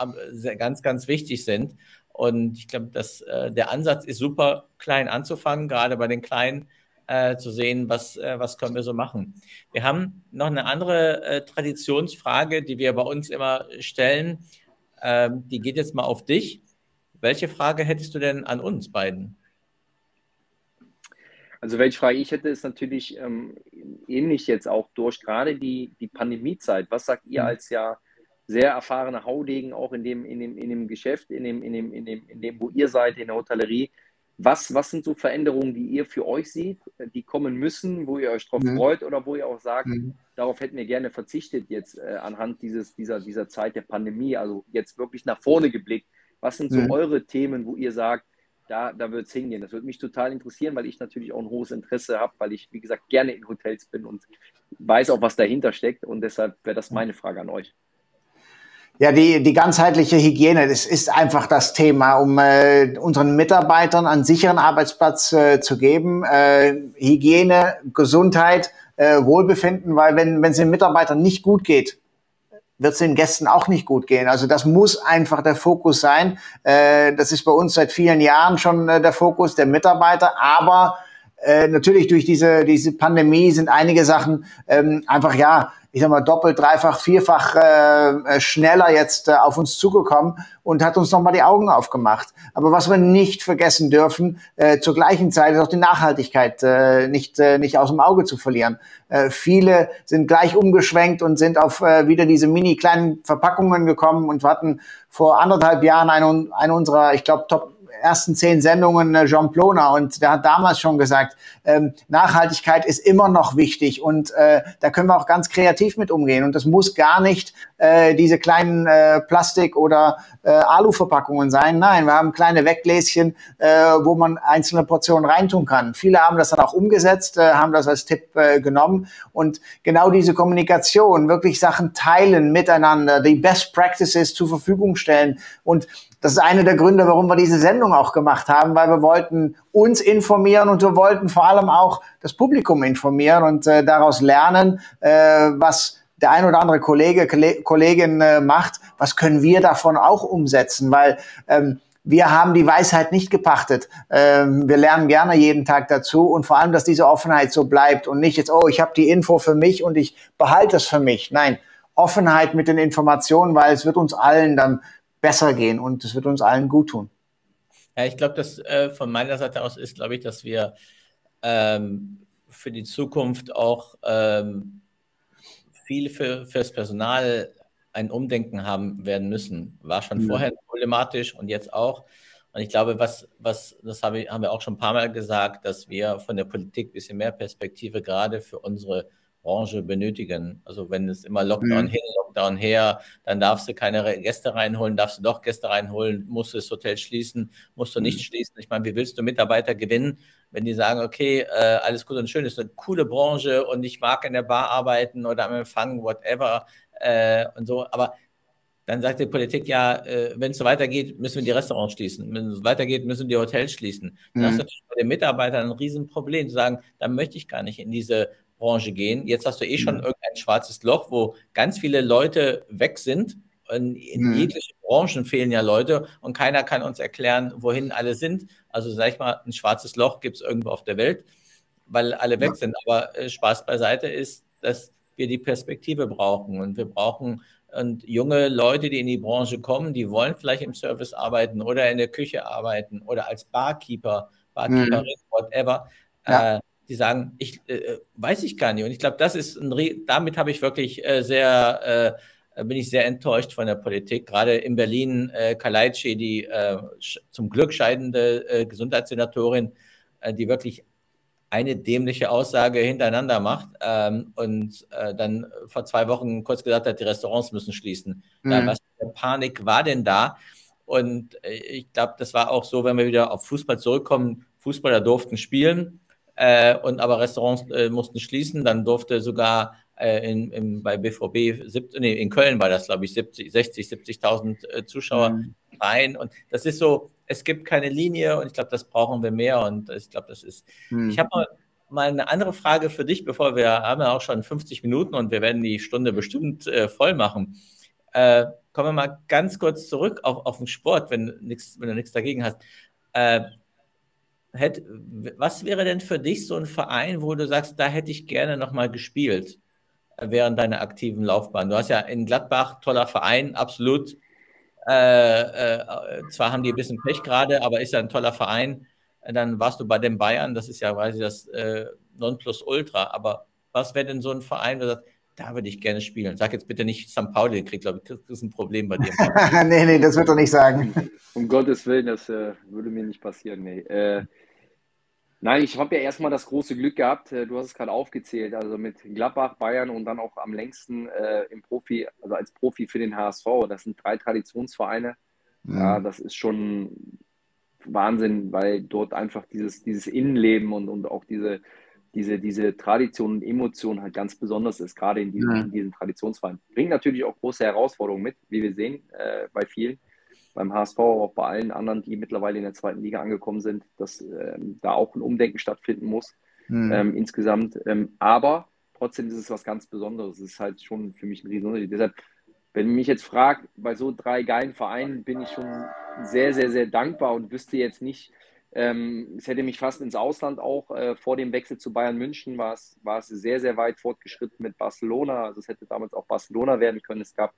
ganz, ganz wichtig sind. Und ich glaube, dass der Ansatz ist super klein anzufangen, gerade bei den kleinen äh, zu sehen, was, äh, was können wir so machen. Wir haben noch eine andere äh, Traditionsfrage, die wir bei uns immer stellen. Ähm, die geht jetzt mal auf dich. Welche Frage hättest du denn an uns beiden? Also welche Frage ich hätte, ist natürlich ähm, ähnlich jetzt auch durch gerade die, die Pandemiezeit. Was sagt ihr mhm. als ja sehr erfahrene Haudegen auch in dem, in dem, in dem Geschäft, in dem, in dem, in dem, in dem, wo ihr seid, in der Hotellerie? Was, was sind so Veränderungen, die ihr für euch seht, die kommen müssen, wo ihr euch drauf mhm. freut oder wo ihr auch sagt, mhm. darauf hätten wir gerne verzichtet jetzt äh, anhand dieses, dieser, dieser Zeit der Pandemie, also jetzt wirklich nach vorne geblickt. Was sind so mhm. eure Themen, wo ihr sagt, da, da wird es hingehen? Das würde mich total interessieren, weil ich natürlich auch ein hohes Interesse habe, weil ich, wie gesagt, gerne in Hotels bin und weiß auch, was dahinter steckt. Und deshalb wäre das meine Frage an euch. Ja, die, die ganzheitliche Hygiene, das ist einfach das Thema, um äh, unseren Mitarbeitern einen sicheren Arbeitsplatz äh, zu geben. Äh, Hygiene, Gesundheit, äh, Wohlbefinden, weil wenn wenn es den Mitarbeitern nicht gut geht, wird es den Gästen auch nicht gut gehen. Also das muss einfach der Fokus sein. Äh, das ist bei uns seit vielen Jahren schon äh, der Fokus der Mitarbeiter, aber äh, natürlich durch diese, diese Pandemie sind einige Sachen ähm, einfach, ja, ich sag mal, doppelt, dreifach, vierfach äh, schneller jetzt äh, auf uns zugekommen und hat uns nochmal die Augen aufgemacht. Aber was wir nicht vergessen dürfen, äh, zur gleichen Zeit ist auch die Nachhaltigkeit äh, nicht, äh, nicht aus dem Auge zu verlieren. Äh, viele sind gleich umgeschwenkt und sind auf äh, wieder diese mini kleinen Verpackungen gekommen und hatten vor anderthalb Jahren einen, einen unserer, ich glaube, Top ersten zehn Sendungen äh, Jean Ploner und der hat damals schon gesagt, ähm, Nachhaltigkeit ist immer noch wichtig. Und äh, da können wir auch ganz kreativ mit umgehen. Und das muss gar nicht äh, diese kleinen äh, Plastik- oder äh, Aluverpackungen sein. Nein, wir haben kleine Weggläschen, äh, wo man einzelne Portionen reintun kann. Viele haben das dann auch umgesetzt, äh, haben das als Tipp äh, genommen. Und genau diese Kommunikation, wirklich Sachen teilen miteinander, die Best Practices zur Verfügung stellen. Und das ist einer der Gründe, warum wir diese Sendung auch gemacht haben, weil wir wollten uns informieren und wir wollten vor allem auch das Publikum informieren und äh, daraus lernen, äh, was der ein oder andere Kollege, Kollegin äh, macht, was können wir davon auch umsetzen, weil ähm, wir haben die Weisheit nicht gepachtet. Ähm, wir lernen gerne jeden Tag dazu und vor allem, dass diese Offenheit so bleibt und nicht jetzt, oh, ich habe die Info für mich und ich behalte es für mich. Nein, Offenheit mit den Informationen, weil es wird uns allen dann besser gehen und es wird uns allen gut tun. Ja, ich glaube, dass äh, von meiner Seite aus ist, glaube ich, dass wir ähm, für die Zukunft auch ähm, viel für, fürs Personal ein Umdenken haben werden müssen. War schon ja. vorher problematisch und jetzt auch. Und ich glaube, was, was, das habe ich, haben wir auch schon ein paar Mal gesagt, dass wir von der Politik ein bisschen mehr Perspektive gerade für unsere Branche benötigen. Also wenn es immer Lockdown mhm. hin, Lockdown her, dann darfst du keine Gäste reinholen, darfst du doch Gäste reinholen, musst du das Hotel schließen, musst du nicht mhm. schließen. Ich meine, wie willst du Mitarbeiter gewinnen, wenn die sagen, okay, äh, alles gut und schön, ist eine coole Branche und ich mag in der Bar arbeiten oder am Empfang, whatever äh, und so, aber dann sagt die Politik ja, äh, wenn es so weitergeht, müssen wir die Restaurants schließen. Wenn es so weitergeht, müssen wir die Hotels schließen. Dann mhm. hast du natürlich bei den Mitarbeitern ein Riesenproblem, zu sagen, da möchte ich gar nicht in diese Branche gehen. Jetzt hast du eh schon mhm. irgendein schwarzes Loch, wo ganz viele Leute weg sind. In, in mhm. jeglichen Branchen fehlen ja Leute und keiner kann uns erklären, wohin alle sind. Also sag ich mal, ein schwarzes Loch gibt es irgendwo auf der Welt, weil alle weg sind. Aber äh, Spaß beiseite ist, dass wir die Perspektive brauchen und wir brauchen und junge Leute, die in die Branche kommen, die wollen vielleicht im Service arbeiten oder in der Küche arbeiten oder als Barkeeper, Barkeeperin, mhm. whatever. Ja. Äh, die sagen, ich äh, äh, weiß ich gar nicht. Und ich glaube, das ist ein, damit habe ich wirklich äh, sehr, äh, bin ich sehr enttäuscht von der Politik. Gerade in Berlin, äh, Kaleitschi, die äh, zum Glück scheidende äh, Gesundheitssenatorin, die wirklich eine dämliche Aussage hintereinander macht ähm, und äh, dann vor zwei Wochen kurz gesagt hat, die Restaurants müssen schließen. Mhm. Da, was für Panik war denn da? Und äh, ich glaube, das war auch so, wenn wir wieder auf Fußball zurückkommen. Fußballer durften spielen, äh, und aber Restaurants äh, mussten schließen. Dann durfte sogar äh, in, in, bei BVB, 70, nee, in Köln war das, glaube ich, 70, 60, 70.000 äh, Zuschauer mhm. rein. Und das ist so, es gibt keine Linie und ich glaube, das brauchen wir mehr. Und ich glaube, das ist. Mhm. Ich habe mal, mal eine andere Frage für dich, bevor wir haben ja auch schon 50 Minuten und wir werden die Stunde bestimmt äh, voll machen. Äh, kommen wir mal ganz kurz zurück auf, auf den Sport, wenn, nix, wenn du nichts dagegen hast. Hätt, was wäre denn für dich so ein Verein, wo du sagst, da hätte ich gerne nochmal gespielt äh, während deiner aktiven Laufbahn? Du hast ja in Gladbach, toller Verein, absolut. Äh, äh, zwar haben die ein bisschen Pech gerade, aber ist ja ein toller Verein. Dann warst du bei den Bayern, das ist ja quasi das äh, Nonplusultra. Aber was wäre denn so ein Verein, wo du sagst, da würde ich gerne spielen. Sag jetzt bitte nicht St. Pauli, kriegt, glaube ich, das ist ein Problem bei dir. nee, nee, das wird doch nicht sagen. Um Gottes Willen, das äh, würde mir nicht passieren. Nee. Äh, nein, ich habe ja erstmal das große Glück gehabt, äh, du hast es gerade aufgezählt, also mit Gladbach, Bayern und dann auch am längsten äh, im Profi, also als Profi für den HSV. Das sind drei Traditionsvereine. Mhm. Ja, das ist schon Wahnsinn, weil dort einfach dieses, dieses Innenleben und, und auch diese diese, diese Tradition und Emotion halt ganz besonders ist, gerade in diesen, in diesen Traditionsvereinen. Bringt natürlich auch große Herausforderungen mit, wie wir sehen, äh, bei vielen, beim HSV, aber auch bei allen anderen, die mittlerweile in der zweiten Liga angekommen sind, dass ähm, da auch ein Umdenken stattfinden muss mhm. ähm, insgesamt. Ähm, aber trotzdem ist es was ganz Besonderes. Es ist halt schon für mich ein Riesenunterschied. Deshalb, wenn mich jetzt fragt, bei so drei geilen Vereinen bin ich schon sehr, sehr, sehr dankbar und wüsste jetzt nicht, ähm, es hätte mich fast ins Ausland auch äh, vor dem Wechsel zu Bayern München war es, war es sehr, sehr weit fortgeschritten mit Barcelona. Also es hätte damals auch Barcelona werden können. Es gab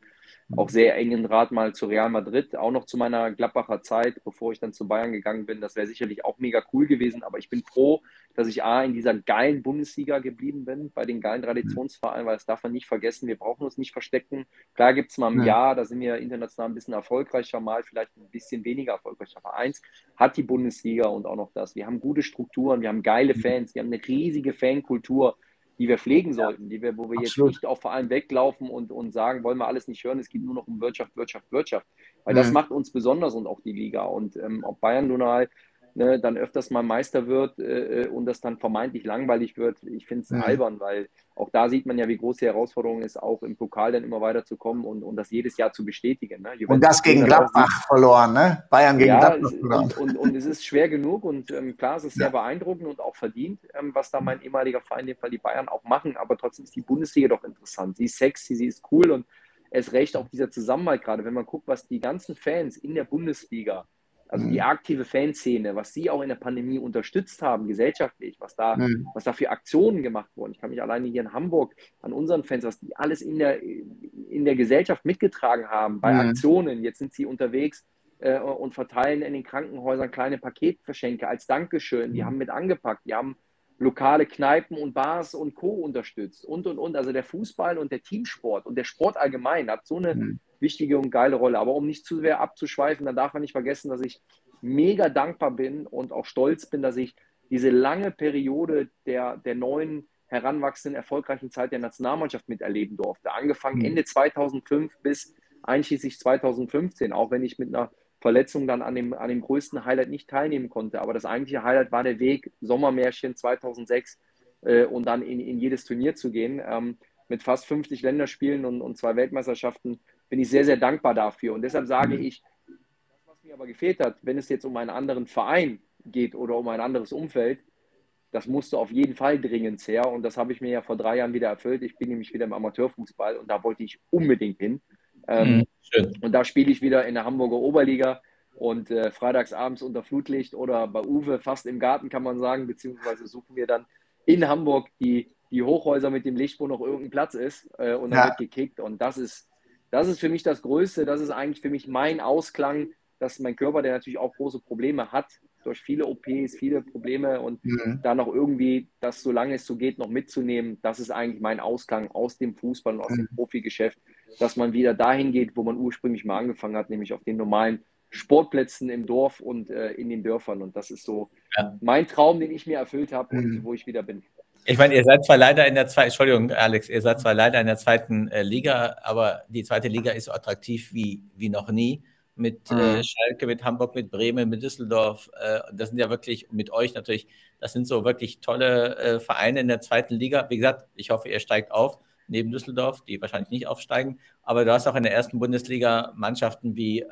auch sehr engen Draht mal zu Real Madrid, auch noch zu meiner Gladbacher Zeit, bevor ich dann zu Bayern gegangen bin. Das wäre sicherlich auch mega cool gewesen, aber ich bin froh, dass ich A, in dieser geilen Bundesliga geblieben bin, bei den geilen Traditionsvereinen, weil das darf man nicht vergessen. Wir brauchen uns nicht verstecken. Klar gibt es mal im ja. Jahr, da sind wir international ein bisschen erfolgreicher, mal vielleicht ein bisschen weniger erfolgreicher. Aber eins hat die Bundesliga und auch noch das. Wir haben gute Strukturen, wir haben geile Fans, wir haben eine riesige Fankultur die wir pflegen sollten, die wir, wo wir Absolut. jetzt nicht auf Verein weglaufen und, und sagen, wollen wir alles nicht hören, es geht nur noch um Wirtschaft, Wirtschaft, Wirtschaft. Weil mhm. das macht uns besonders und auch die Liga. Und ähm, ob Bayern nun mal ne, dann öfters mal Meister wird äh, äh, und das dann vermeintlich langweilig wird, ich finde es mhm. albern, weil auch da sieht man ja, wie groß die Herausforderung ist, auch im Pokal dann immer weiterzukommen und, und das jedes Jahr zu bestätigen. Ne? Und das gegen Gladbach verloren, ne? Bayern gegen ja, Gladbach verloren. Und, und, und, es ist schwer genug und ähm, klar, es ist sehr beeindruckend und auch verdient, ähm, was da mein ehemaliger Verein, in dem Fall die Bayern, auch machen. Aber trotzdem ist die Bundesliga doch interessant. Sie ist sexy, sie ist cool und es recht auch dieser Zusammenhalt gerade, wenn man guckt, was die ganzen Fans in der Bundesliga also die mhm. aktive Fanszene, was sie auch in der Pandemie unterstützt haben, gesellschaftlich, was da, mhm. was da für Aktionen gemacht wurden. Ich kann mich alleine hier in Hamburg an unseren Fans, was die alles in der, in der Gesellschaft mitgetragen haben, bei mhm. Aktionen. Jetzt sind sie unterwegs äh, und verteilen in den Krankenhäusern kleine Paketverschenke als Dankeschön. Die mhm. haben mit angepackt, die haben lokale Kneipen und Bars und Co. unterstützt und und und. Also der Fußball und der Teamsport und der Sport allgemein hat so eine mhm wichtige und geile Rolle. Aber um nicht zu sehr abzuschweifen, dann darf man nicht vergessen, dass ich mega dankbar bin und auch stolz bin, dass ich diese lange Periode der, der neuen, heranwachsenden, erfolgreichen Zeit der Nationalmannschaft miterleben durfte. Angefangen mhm. Ende 2005 bis einschließlich 2015, auch wenn ich mit einer Verletzung dann an dem, an dem größten Highlight nicht teilnehmen konnte. Aber das eigentliche Highlight war der Weg, Sommermärchen 2006 äh, und dann in, in jedes Turnier zu gehen. Ähm, mit fast 50 Länderspielen und, und zwei Weltmeisterschaften bin ich sehr, sehr dankbar dafür. Und deshalb sage mhm. ich, das, was mir aber gefehlt hat, wenn es jetzt um einen anderen Verein geht oder um ein anderes Umfeld, das musste auf jeden Fall dringend her. Und das habe ich mir ja vor drei Jahren wieder erfüllt. Ich bin nämlich wieder im Amateurfußball und da wollte ich unbedingt hin. Ähm, mhm, und da spiele ich wieder in der Hamburger Oberliga und äh, freitags abends unter Flutlicht oder bei Uwe fast im Garten, kann man sagen, beziehungsweise suchen wir dann in Hamburg die, die Hochhäuser mit dem Licht, wo noch irgendein Platz ist äh, und dann ja. wird gekickt. Und das ist, das ist für mich das Größte, das ist eigentlich für mich mein Ausklang, dass mein Körper, der natürlich auch große Probleme hat, durch viele OPs, viele Probleme und mhm. da noch irgendwie das, solange es so geht, noch mitzunehmen, das ist eigentlich mein Ausklang aus dem Fußball und aus mhm. dem Profigeschäft, dass man wieder dahin geht, wo man ursprünglich mal angefangen hat, nämlich auf den normalen Sportplätzen im Dorf und äh, in den Dörfern. Und das ist so ja. mein Traum, den ich mir erfüllt habe mhm. und wo ich wieder bin. Ich meine, ihr seid zwar leider in der zweiten, Entschuldigung, Alex, ihr seid zwar leider in der zweiten äh, Liga, aber die zweite Liga ist so attraktiv wie, wie noch nie. Mit äh, mhm. äh, Schalke, mit Hamburg, mit Bremen, mit Düsseldorf. Äh, das sind ja wirklich, mit euch natürlich, das sind so wirklich tolle äh, Vereine in der zweiten Liga. Wie gesagt, ich hoffe, ihr steigt auf, neben Düsseldorf, die wahrscheinlich nicht aufsteigen. Aber du hast auch in der ersten Bundesliga Mannschaften wie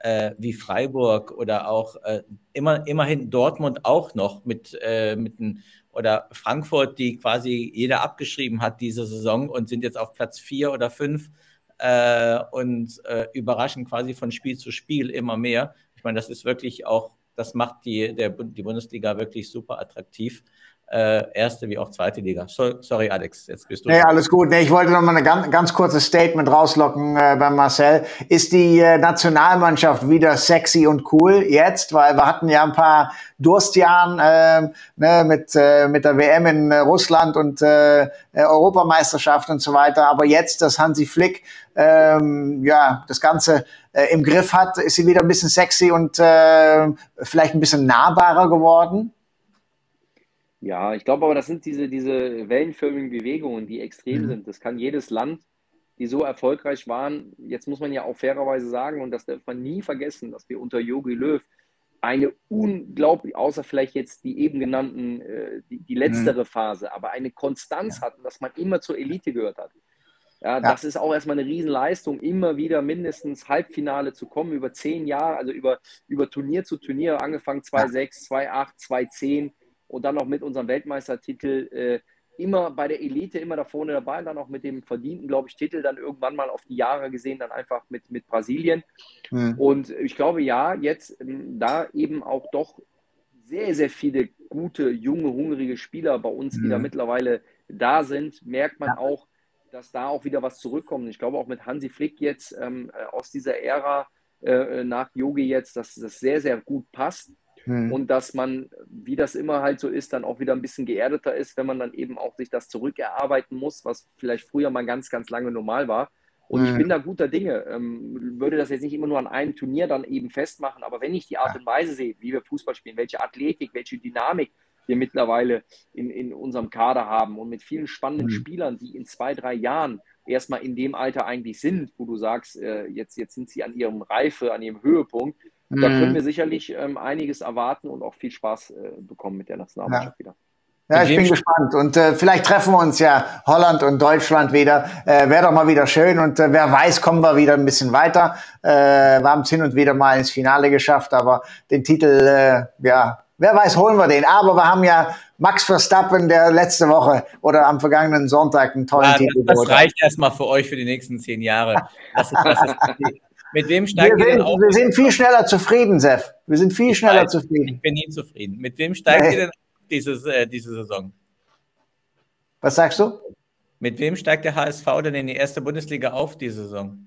äh, wie Freiburg oder auch äh, immer, immerhin Dortmund auch noch mit, äh, mit ein, oder Frankfurt, die quasi jeder abgeschrieben hat diese Saison und sind jetzt auf Platz vier oder fünf äh, und äh, überraschen quasi von Spiel zu Spiel immer mehr. Ich meine, das ist wirklich auch, das macht die, der, die Bundesliga wirklich super attraktiv äh, erste wie auch zweite Liga. So, sorry, Alex, jetzt bist du. Nee, alles gut. Nee, ich wollte noch mal ein ganz, ganz kurzes Statement rauslocken äh, bei Marcel. Ist die äh, Nationalmannschaft wieder sexy und cool jetzt? Weil wir hatten ja ein paar Durstjahren äh, ne, mit, äh, mit der WM in äh, Russland und äh, Europameisterschaft und so weiter. Aber jetzt, dass Hansi Flick ähm, ja, das Ganze äh, im Griff hat, ist sie wieder ein bisschen sexy und äh, vielleicht ein bisschen nahbarer geworden? Ja, ich glaube aber, das sind diese, diese wellenförmigen Bewegungen, die extrem mhm. sind. Das kann jedes Land, die so erfolgreich waren. Jetzt muss man ja auch fairerweise sagen, und das darf man nie vergessen, dass wir unter Yogi Löw eine unglaublich, außer vielleicht jetzt die eben genannten, äh, die, die letztere mhm. Phase, aber eine Konstanz ja. hatten, dass man immer zur Elite gehört hat. Ja, ja, das ist auch erstmal eine Riesenleistung, immer wieder mindestens Halbfinale zu kommen, über zehn Jahre, also über, über Turnier zu Turnier, angefangen 2-6, 2-8, 2-10 und dann noch mit unserem Weltmeistertitel äh, immer bei der Elite, immer da vorne dabei, dann auch mit dem verdienten, glaube ich, Titel dann irgendwann mal auf die Jahre gesehen, dann einfach mit, mit Brasilien. Mhm. Und ich glaube, ja, jetzt ähm, da eben auch doch sehr, sehr viele gute, junge, hungrige Spieler bei uns, die mhm. da mittlerweile da sind, merkt man auch, dass da auch wieder was zurückkommt. Ich glaube auch mit Hansi Flick jetzt ähm, äh, aus dieser Ära äh, nach Yogi jetzt, dass das sehr, sehr gut passt. Hm. Und dass man, wie das immer halt so ist, dann auch wieder ein bisschen geerdeter ist, wenn man dann eben auch sich das zurückerarbeiten muss, was vielleicht früher mal ganz, ganz lange normal war. Und hm. ich bin da guter Dinge. Ähm, würde das jetzt nicht immer nur an einem Turnier dann eben festmachen, aber wenn ich die Art und Weise sehe, wie wir Fußball spielen, welche Athletik, welche Dynamik wir mittlerweile in, in unserem Kader haben und mit vielen spannenden hm. Spielern, die in zwei, drei Jahren erstmal in dem Alter eigentlich sind, wo du sagst, äh, jetzt, jetzt sind sie an ihrem Reife, an ihrem Höhepunkt, da können mhm. wir sicherlich ähm, einiges erwarten und auch viel Spaß äh, bekommen mit der Nationalmannschaft ja. wieder. Ja, ich bin gespannt. Und äh, vielleicht treffen wir uns ja Holland und Deutschland wieder. Äh, Wäre doch mal wieder schön. Und äh, wer weiß, kommen wir wieder ein bisschen weiter. Äh, wir haben es hin und wieder mal ins Finale geschafft, aber den Titel, äh, ja, wer weiß, holen wir den. Aber wir haben ja Max Verstappen, der letzte Woche oder am vergangenen Sonntag einen tollen ja, Titel Das, das reicht erstmal für euch für die nächsten zehn Jahre. Das ist, das ist Mit wem steigt wir ihr denn auf? Wir sind viel schneller zufrieden, Sef. Wir sind viel schneller ich, zufrieden. Ich bin nie zufrieden. Mit wem steigt nee. ihr denn dieses, äh, diese Saison? Was sagst du? Mit wem steigt der HSV denn in die erste Bundesliga auf diese Saison?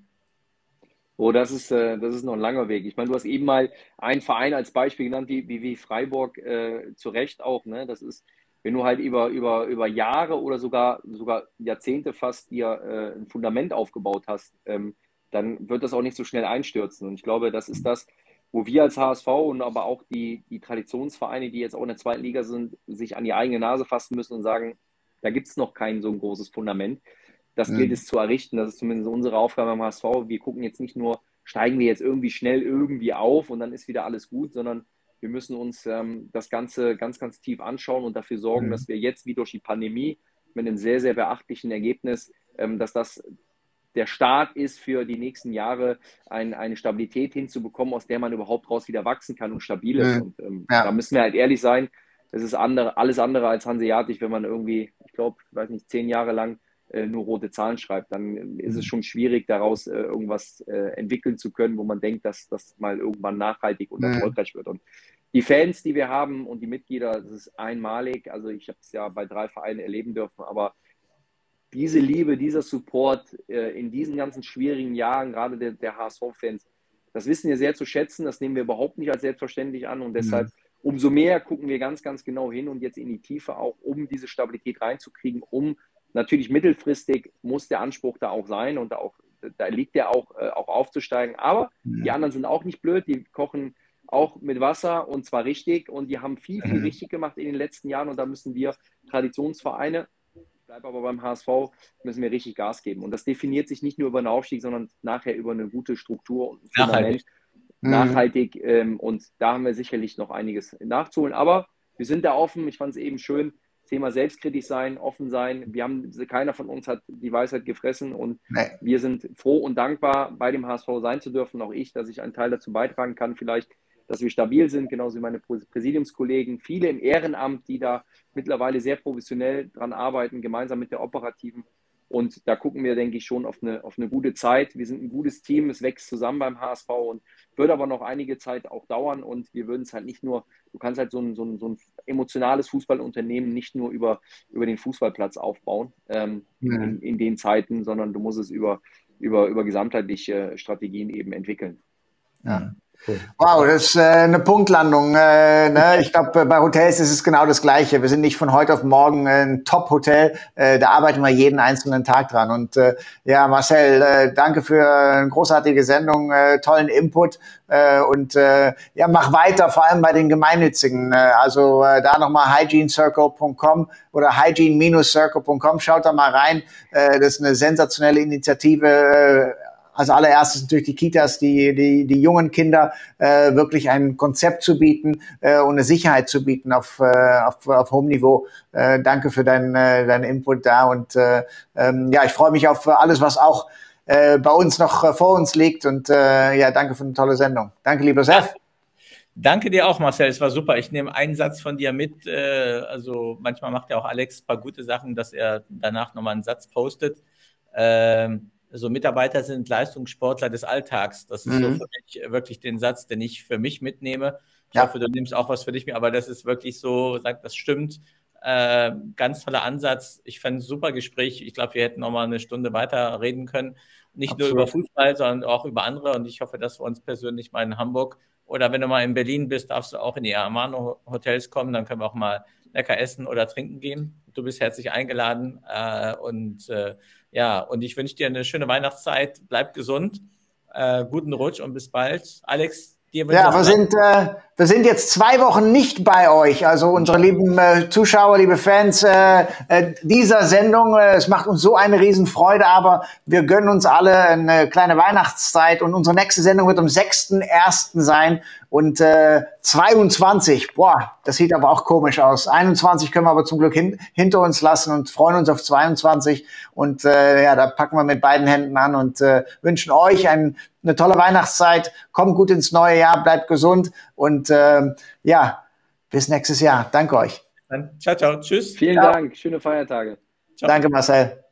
Oh, das ist, äh, das ist noch ein langer Weg. Ich meine, du hast eben mal einen Verein als Beispiel genannt, wie, wie Freiburg, äh, zu Recht auch. Ne? Das ist, wenn du halt über, über, über Jahre oder sogar, sogar Jahrzehnte fast dir äh, ein Fundament aufgebaut hast, ähm, dann wird das auch nicht so schnell einstürzen. Und ich glaube, das ist das, wo wir als HSV und aber auch die, die Traditionsvereine, die jetzt auch in der zweiten Liga sind, sich an die eigene Nase fassen müssen und sagen, da gibt es noch kein so ein großes Fundament. Das mhm. gilt es zu errichten. Das ist zumindest unsere Aufgabe am HSV. Wir gucken jetzt nicht nur, steigen wir jetzt irgendwie schnell irgendwie auf und dann ist wieder alles gut, sondern wir müssen uns ähm, das Ganze ganz, ganz tief anschauen und dafür sorgen, mhm. dass wir jetzt wie durch die Pandemie mit einem sehr, sehr beachtlichen Ergebnis, ähm, dass das der Start ist für die nächsten Jahre, ein, eine Stabilität hinzubekommen, aus der man überhaupt raus wieder wachsen kann und stabil ist. Mhm. Und ähm, ja. da müssen wir halt ehrlich sein, es ist andere, alles andere als hanseatisch, wenn man irgendwie, ich glaube, ich weiß nicht, zehn Jahre lang äh, nur rote Zahlen schreibt, dann ist es mhm. schon schwierig, daraus äh, irgendwas äh, entwickeln zu können, wo man denkt, dass das mal irgendwann nachhaltig und mhm. erfolgreich wird. Und die Fans, die wir haben und die Mitglieder, das ist einmalig. Also ich habe es ja bei drei Vereinen erleben dürfen, aber diese Liebe, dieser Support äh, in diesen ganzen schwierigen Jahren, gerade der, der HSV-Fans, das wissen wir sehr zu schätzen. Das nehmen wir überhaupt nicht als selbstverständlich an. Und mhm. deshalb, mhm. umso mehr gucken wir ganz, ganz genau hin und jetzt in die Tiefe auch, um diese Stabilität reinzukriegen, um natürlich mittelfristig muss der Anspruch da auch sein und auch, da liegt der auch, äh, auch aufzusteigen. Aber mhm. die anderen sind auch nicht blöd, die kochen auch mit Wasser und zwar richtig und die haben viel, viel mhm. richtig gemacht in den letzten Jahren und da müssen wir Traditionsvereine bleibe aber beim HSV, müssen wir richtig Gas geben. Und das definiert sich nicht nur über einen Aufstieg, sondern nachher über eine gute Struktur und Fundament. Nachhaltig. Mhm. Nachhaltig ähm, und da haben wir sicherlich noch einiges nachzuholen. Aber wir sind da offen. Ich fand es eben schön. Thema selbstkritisch sein, offen sein. Wir haben, keiner von uns hat die Weisheit gefressen und nee. wir sind froh und dankbar, bei dem HSV sein zu dürfen. Auch ich, dass ich einen Teil dazu beitragen kann, vielleicht dass wir stabil sind, genauso wie meine Präsidiumskollegen, viele im Ehrenamt, die da mittlerweile sehr professionell dran arbeiten, gemeinsam mit der operativen. Und da gucken wir, denke ich, schon auf eine, auf eine gute Zeit. Wir sind ein gutes Team, es wächst zusammen beim HSV und wird aber noch einige Zeit auch dauern. Und wir würden es halt nicht nur, du kannst halt so ein, so ein, so ein emotionales Fußballunternehmen nicht nur über, über den Fußballplatz aufbauen ähm, in, in den Zeiten, sondern du musst es über, über, über gesamtheitliche Strategien eben entwickeln. Ja. Wow, das ist äh, eine Punktlandung. Äh, ne? Ich glaube, bei Hotels ist es genau das Gleiche. Wir sind nicht von heute auf morgen ein Top-Hotel. Äh, da arbeiten wir jeden einzelnen Tag dran. Und äh, ja, Marcel, äh, danke für eine großartige Sendung, äh, tollen Input. Äh, und äh, ja, mach weiter, vor allem bei den Gemeinnützigen. Äh, also äh, da nochmal hygienecircle.com oder hygiene-circle.com. Schaut da mal rein. Äh, das ist eine sensationelle Initiative. Als allererstes natürlich die Kitas, die, die, die jungen Kinder äh, wirklich ein Konzept zu bieten äh, und eine Sicherheit zu bieten auf, äh, auf, auf hohem Niveau. Äh, danke für deinen äh, deinen Input da und äh, ähm, ja, ich freue mich auf alles, was auch äh, bei uns noch äh, vor uns liegt und äh, ja, danke für eine tolle Sendung. Danke, lieber Seth. Danke dir auch, Marcel. Es war super. Ich nehme einen Satz von dir mit. Äh, also manchmal macht ja auch Alex ein paar gute Sachen, dass er danach nochmal einen Satz postet. Ähm, so Mitarbeiter sind Leistungssportler des Alltags. Das ist mhm. so für mich wirklich den Satz, den ich für mich mitnehme. Ich ja. hoffe, du nimmst auch was für dich mit, aber das ist wirklich so, sagt, das stimmt. Äh, ganz toller Ansatz. Ich fand ein super Gespräch. Ich glaube, wir hätten noch mal eine Stunde weiter reden können. Nicht Absolut. nur über Fußball, sondern auch über andere. Und ich hoffe, dass wir uns persönlich mal in Hamburg oder wenn du mal in Berlin bist, darfst du auch in die Amano Hotels kommen. Dann können wir auch mal lecker essen oder trinken gehen. Du bist herzlich eingeladen. Äh, und äh, ja, und ich wünsche dir eine schöne Weihnachtszeit. Bleib gesund. Äh, guten Rutsch und bis bald. Alex, Ja, wir sind, äh, wir sind jetzt zwei Wochen nicht bei euch. Also unsere lieben äh, Zuschauer, liebe Fans äh, äh, dieser Sendung. Äh, es macht uns so eine Riesenfreude, aber wir gönnen uns alle eine kleine Weihnachtszeit und unsere nächste Sendung wird am 6.1. sein und äh, 22. Boah, das sieht aber auch komisch aus. 21 können wir aber zum Glück hin, hinter uns lassen und freuen uns auf 22 und äh, ja, da packen wir mit beiden Händen an und äh, wünschen euch ein, eine tolle Weihnachtszeit. Kommt gut ins neue Jahr, bleibt gesund und und äh, ja, bis nächstes Jahr. Danke euch. Ciao, ciao. Tschüss. Vielen ciao. Dank. Schöne Feiertage. Ciao. Danke, Marcel.